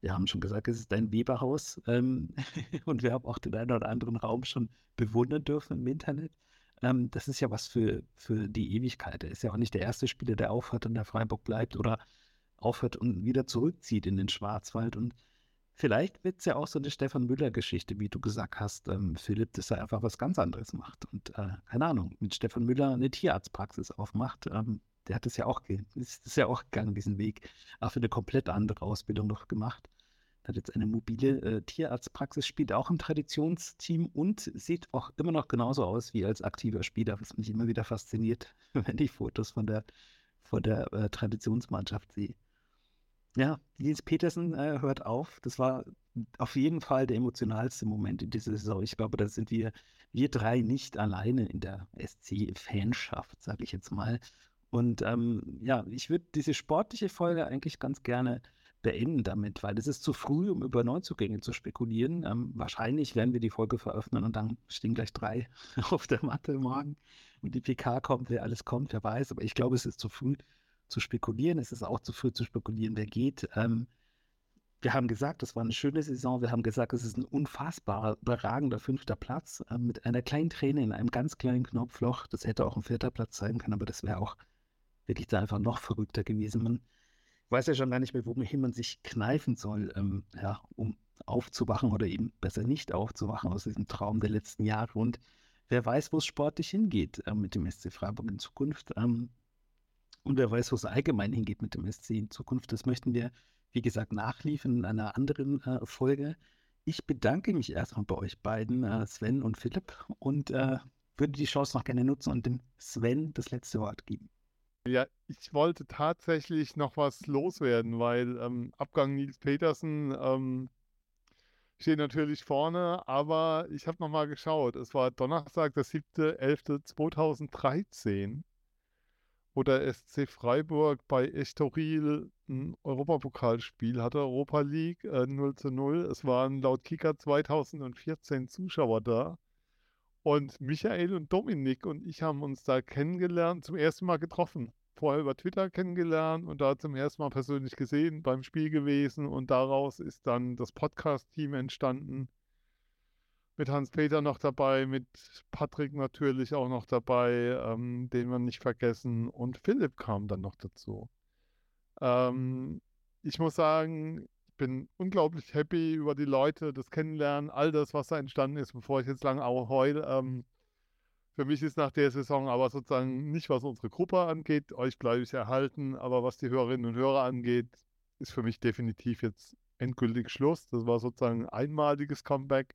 [SPEAKER 2] Wir haben schon gesagt, es ist ein Weberhaus. Ähm, und wir haben auch den einen oder anderen Raum schon bewundern dürfen im Internet. Ähm, das ist ja was für, für die Ewigkeit. Er ist ja auch nicht der erste Spieler, der aufhört und der Freiburg bleibt oder aufhört und wieder zurückzieht in den Schwarzwald. Und vielleicht wird es ja auch so eine Stefan Müller-Geschichte, wie du gesagt hast, ähm, Philipp, dass er einfach was ganz anderes macht. Und äh, keine Ahnung, mit Stefan Müller eine Tierarztpraxis aufmacht. Ähm, der hat es ja auch, ist, ist ja auch gegangen, diesen Weg, auch für eine komplett andere Ausbildung noch gemacht. Hat jetzt eine mobile äh, Tierarztpraxis, spielt auch im Traditionsteam und sieht auch immer noch genauso aus wie als aktiver Spieler, was mich immer wieder fasziniert, wenn ich Fotos von der, von der äh, Traditionsmannschaft sehe. ja, Nils Petersen äh, hört auf. Das war auf jeden Fall der emotionalste Moment in dieser Saison. Ich glaube, da sind wir, wir drei nicht alleine in der SC-Fanschaft, sage ich jetzt mal. Und ähm, ja, ich würde diese sportliche Folge eigentlich ganz gerne beenden damit, weil es ist zu früh, um über Neuzugänge zu spekulieren. Ähm, wahrscheinlich werden wir die Folge veröffentlichen und dann stehen gleich drei auf der Matte morgen und die PK kommt, wer alles kommt, wer weiß. Aber ich glaube, es ist zu früh zu spekulieren. Es ist auch zu früh zu spekulieren, wer geht. Ähm, wir haben gesagt, das war eine schöne Saison. Wir haben gesagt, es ist ein unfassbarer, überragender fünfter Platz äh, mit einer kleinen Träne in einem ganz kleinen Knopfloch. Das hätte auch ein vierter Platz sein können, aber das wäre auch wirklich da einfach noch verrückter gewesen. Man weiß ja schon gar nicht mehr, wohin man sich kneifen soll, ähm, ja, um aufzuwachen oder eben besser nicht aufzuwachen aus diesem Traum der letzten Jahre. Und wer weiß, wo es sportlich hingeht äh, mit dem SC Freiburg in Zukunft. Ähm, und wer weiß, wo es allgemein hingeht mit dem SC in Zukunft. Das möchten wir, wie gesagt, nachliefern in einer anderen äh, Folge. Ich bedanke mich erstmal bei euch beiden, äh, Sven und Philipp, und äh, würde die Chance noch gerne nutzen und dem Sven das letzte Wort geben.
[SPEAKER 4] Ja, ich wollte tatsächlich noch was loswerden, weil ähm, Abgang Nils Petersen ähm, steht natürlich vorne, aber ich habe nochmal geschaut. Es war Donnerstag, der 7.11.2013, wo der SC Freiburg bei Estoril ein Europapokalspiel hatte, Europa League äh, 0 zu 0. Es waren laut Kicker 2014 Zuschauer da. Und Michael und Dominik und ich haben uns da kennengelernt, zum ersten Mal getroffen. Vorher über Twitter kennengelernt und da zum ersten Mal persönlich gesehen, beim Spiel gewesen. Und daraus ist dann das Podcast-Team entstanden. Mit Hans-Peter noch dabei, mit Patrick natürlich auch noch dabei, ähm, den wir nicht vergessen. Und Philipp kam dann noch dazu. Ähm, ich muss sagen, bin unglaublich happy über die Leute, das Kennenlernen, all das, was da entstanden ist, bevor ich jetzt lange auch heule. Ähm, für mich ist nach der Saison aber sozusagen nicht, was unsere Gruppe angeht, euch bleibe ich erhalten, aber was die Hörerinnen und Hörer angeht, ist für mich definitiv jetzt endgültig Schluss. Das war sozusagen ein einmaliges Comeback.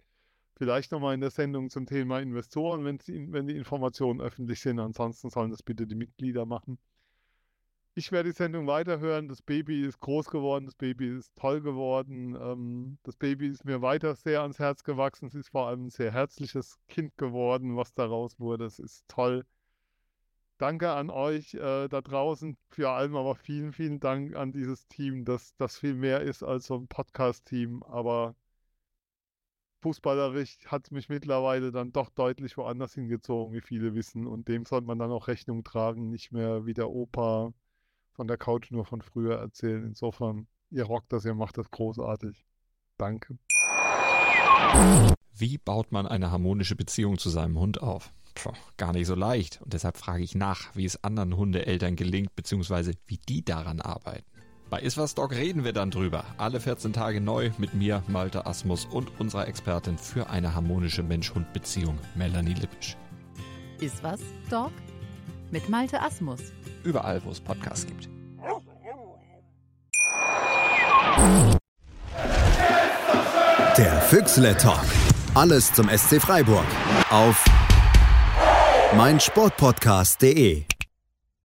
[SPEAKER 4] Vielleicht nochmal in der Sendung zum Thema Investoren, wenn, die Informationen öffentlich sind. Ansonsten sollen das bitte die Mitglieder machen ich werde die Sendung weiterhören. Das Baby ist groß geworden, das Baby ist toll geworden. Ähm, das Baby ist mir weiter sehr ans Herz gewachsen. Es ist vor allem ein sehr herzliches Kind geworden, was daraus wurde. Es ist toll. Danke an euch äh, da draußen für allem, aber vielen, vielen Dank an dieses Team, dass das viel mehr ist als so ein Podcast-Team. Aber fußballerisch hat es mich mittlerweile dann doch deutlich woanders hingezogen, wie viele wissen. Und dem sollte man dann auch Rechnung tragen, nicht mehr wie der Opa von der Couch nur von früher erzählen. Insofern, ihr rockt das, ihr macht das großartig. Danke.
[SPEAKER 6] Wie baut man eine harmonische Beziehung zu seinem Hund auf? Puh, gar nicht so leicht. Und deshalb frage ich nach, wie es anderen Hundeeltern gelingt, beziehungsweise wie die daran arbeiten. Bei Iswas Dog reden wir dann drüber. Alle 14 Tage neu mit mir, Malte Asmus und unserer Expertin für eine harmonische Mensch-Hund-Beziehung, Melanie Lippisch.
[SPEAKER 7] Iswas Dog? Mit Malte Asmus
[SPEAKER 6] überall, wo es Podcasts gibt.
[SPEAKER 1] Der Füchsle Talk. Alles zum SC Freiburg auf meinsportpodcast.de.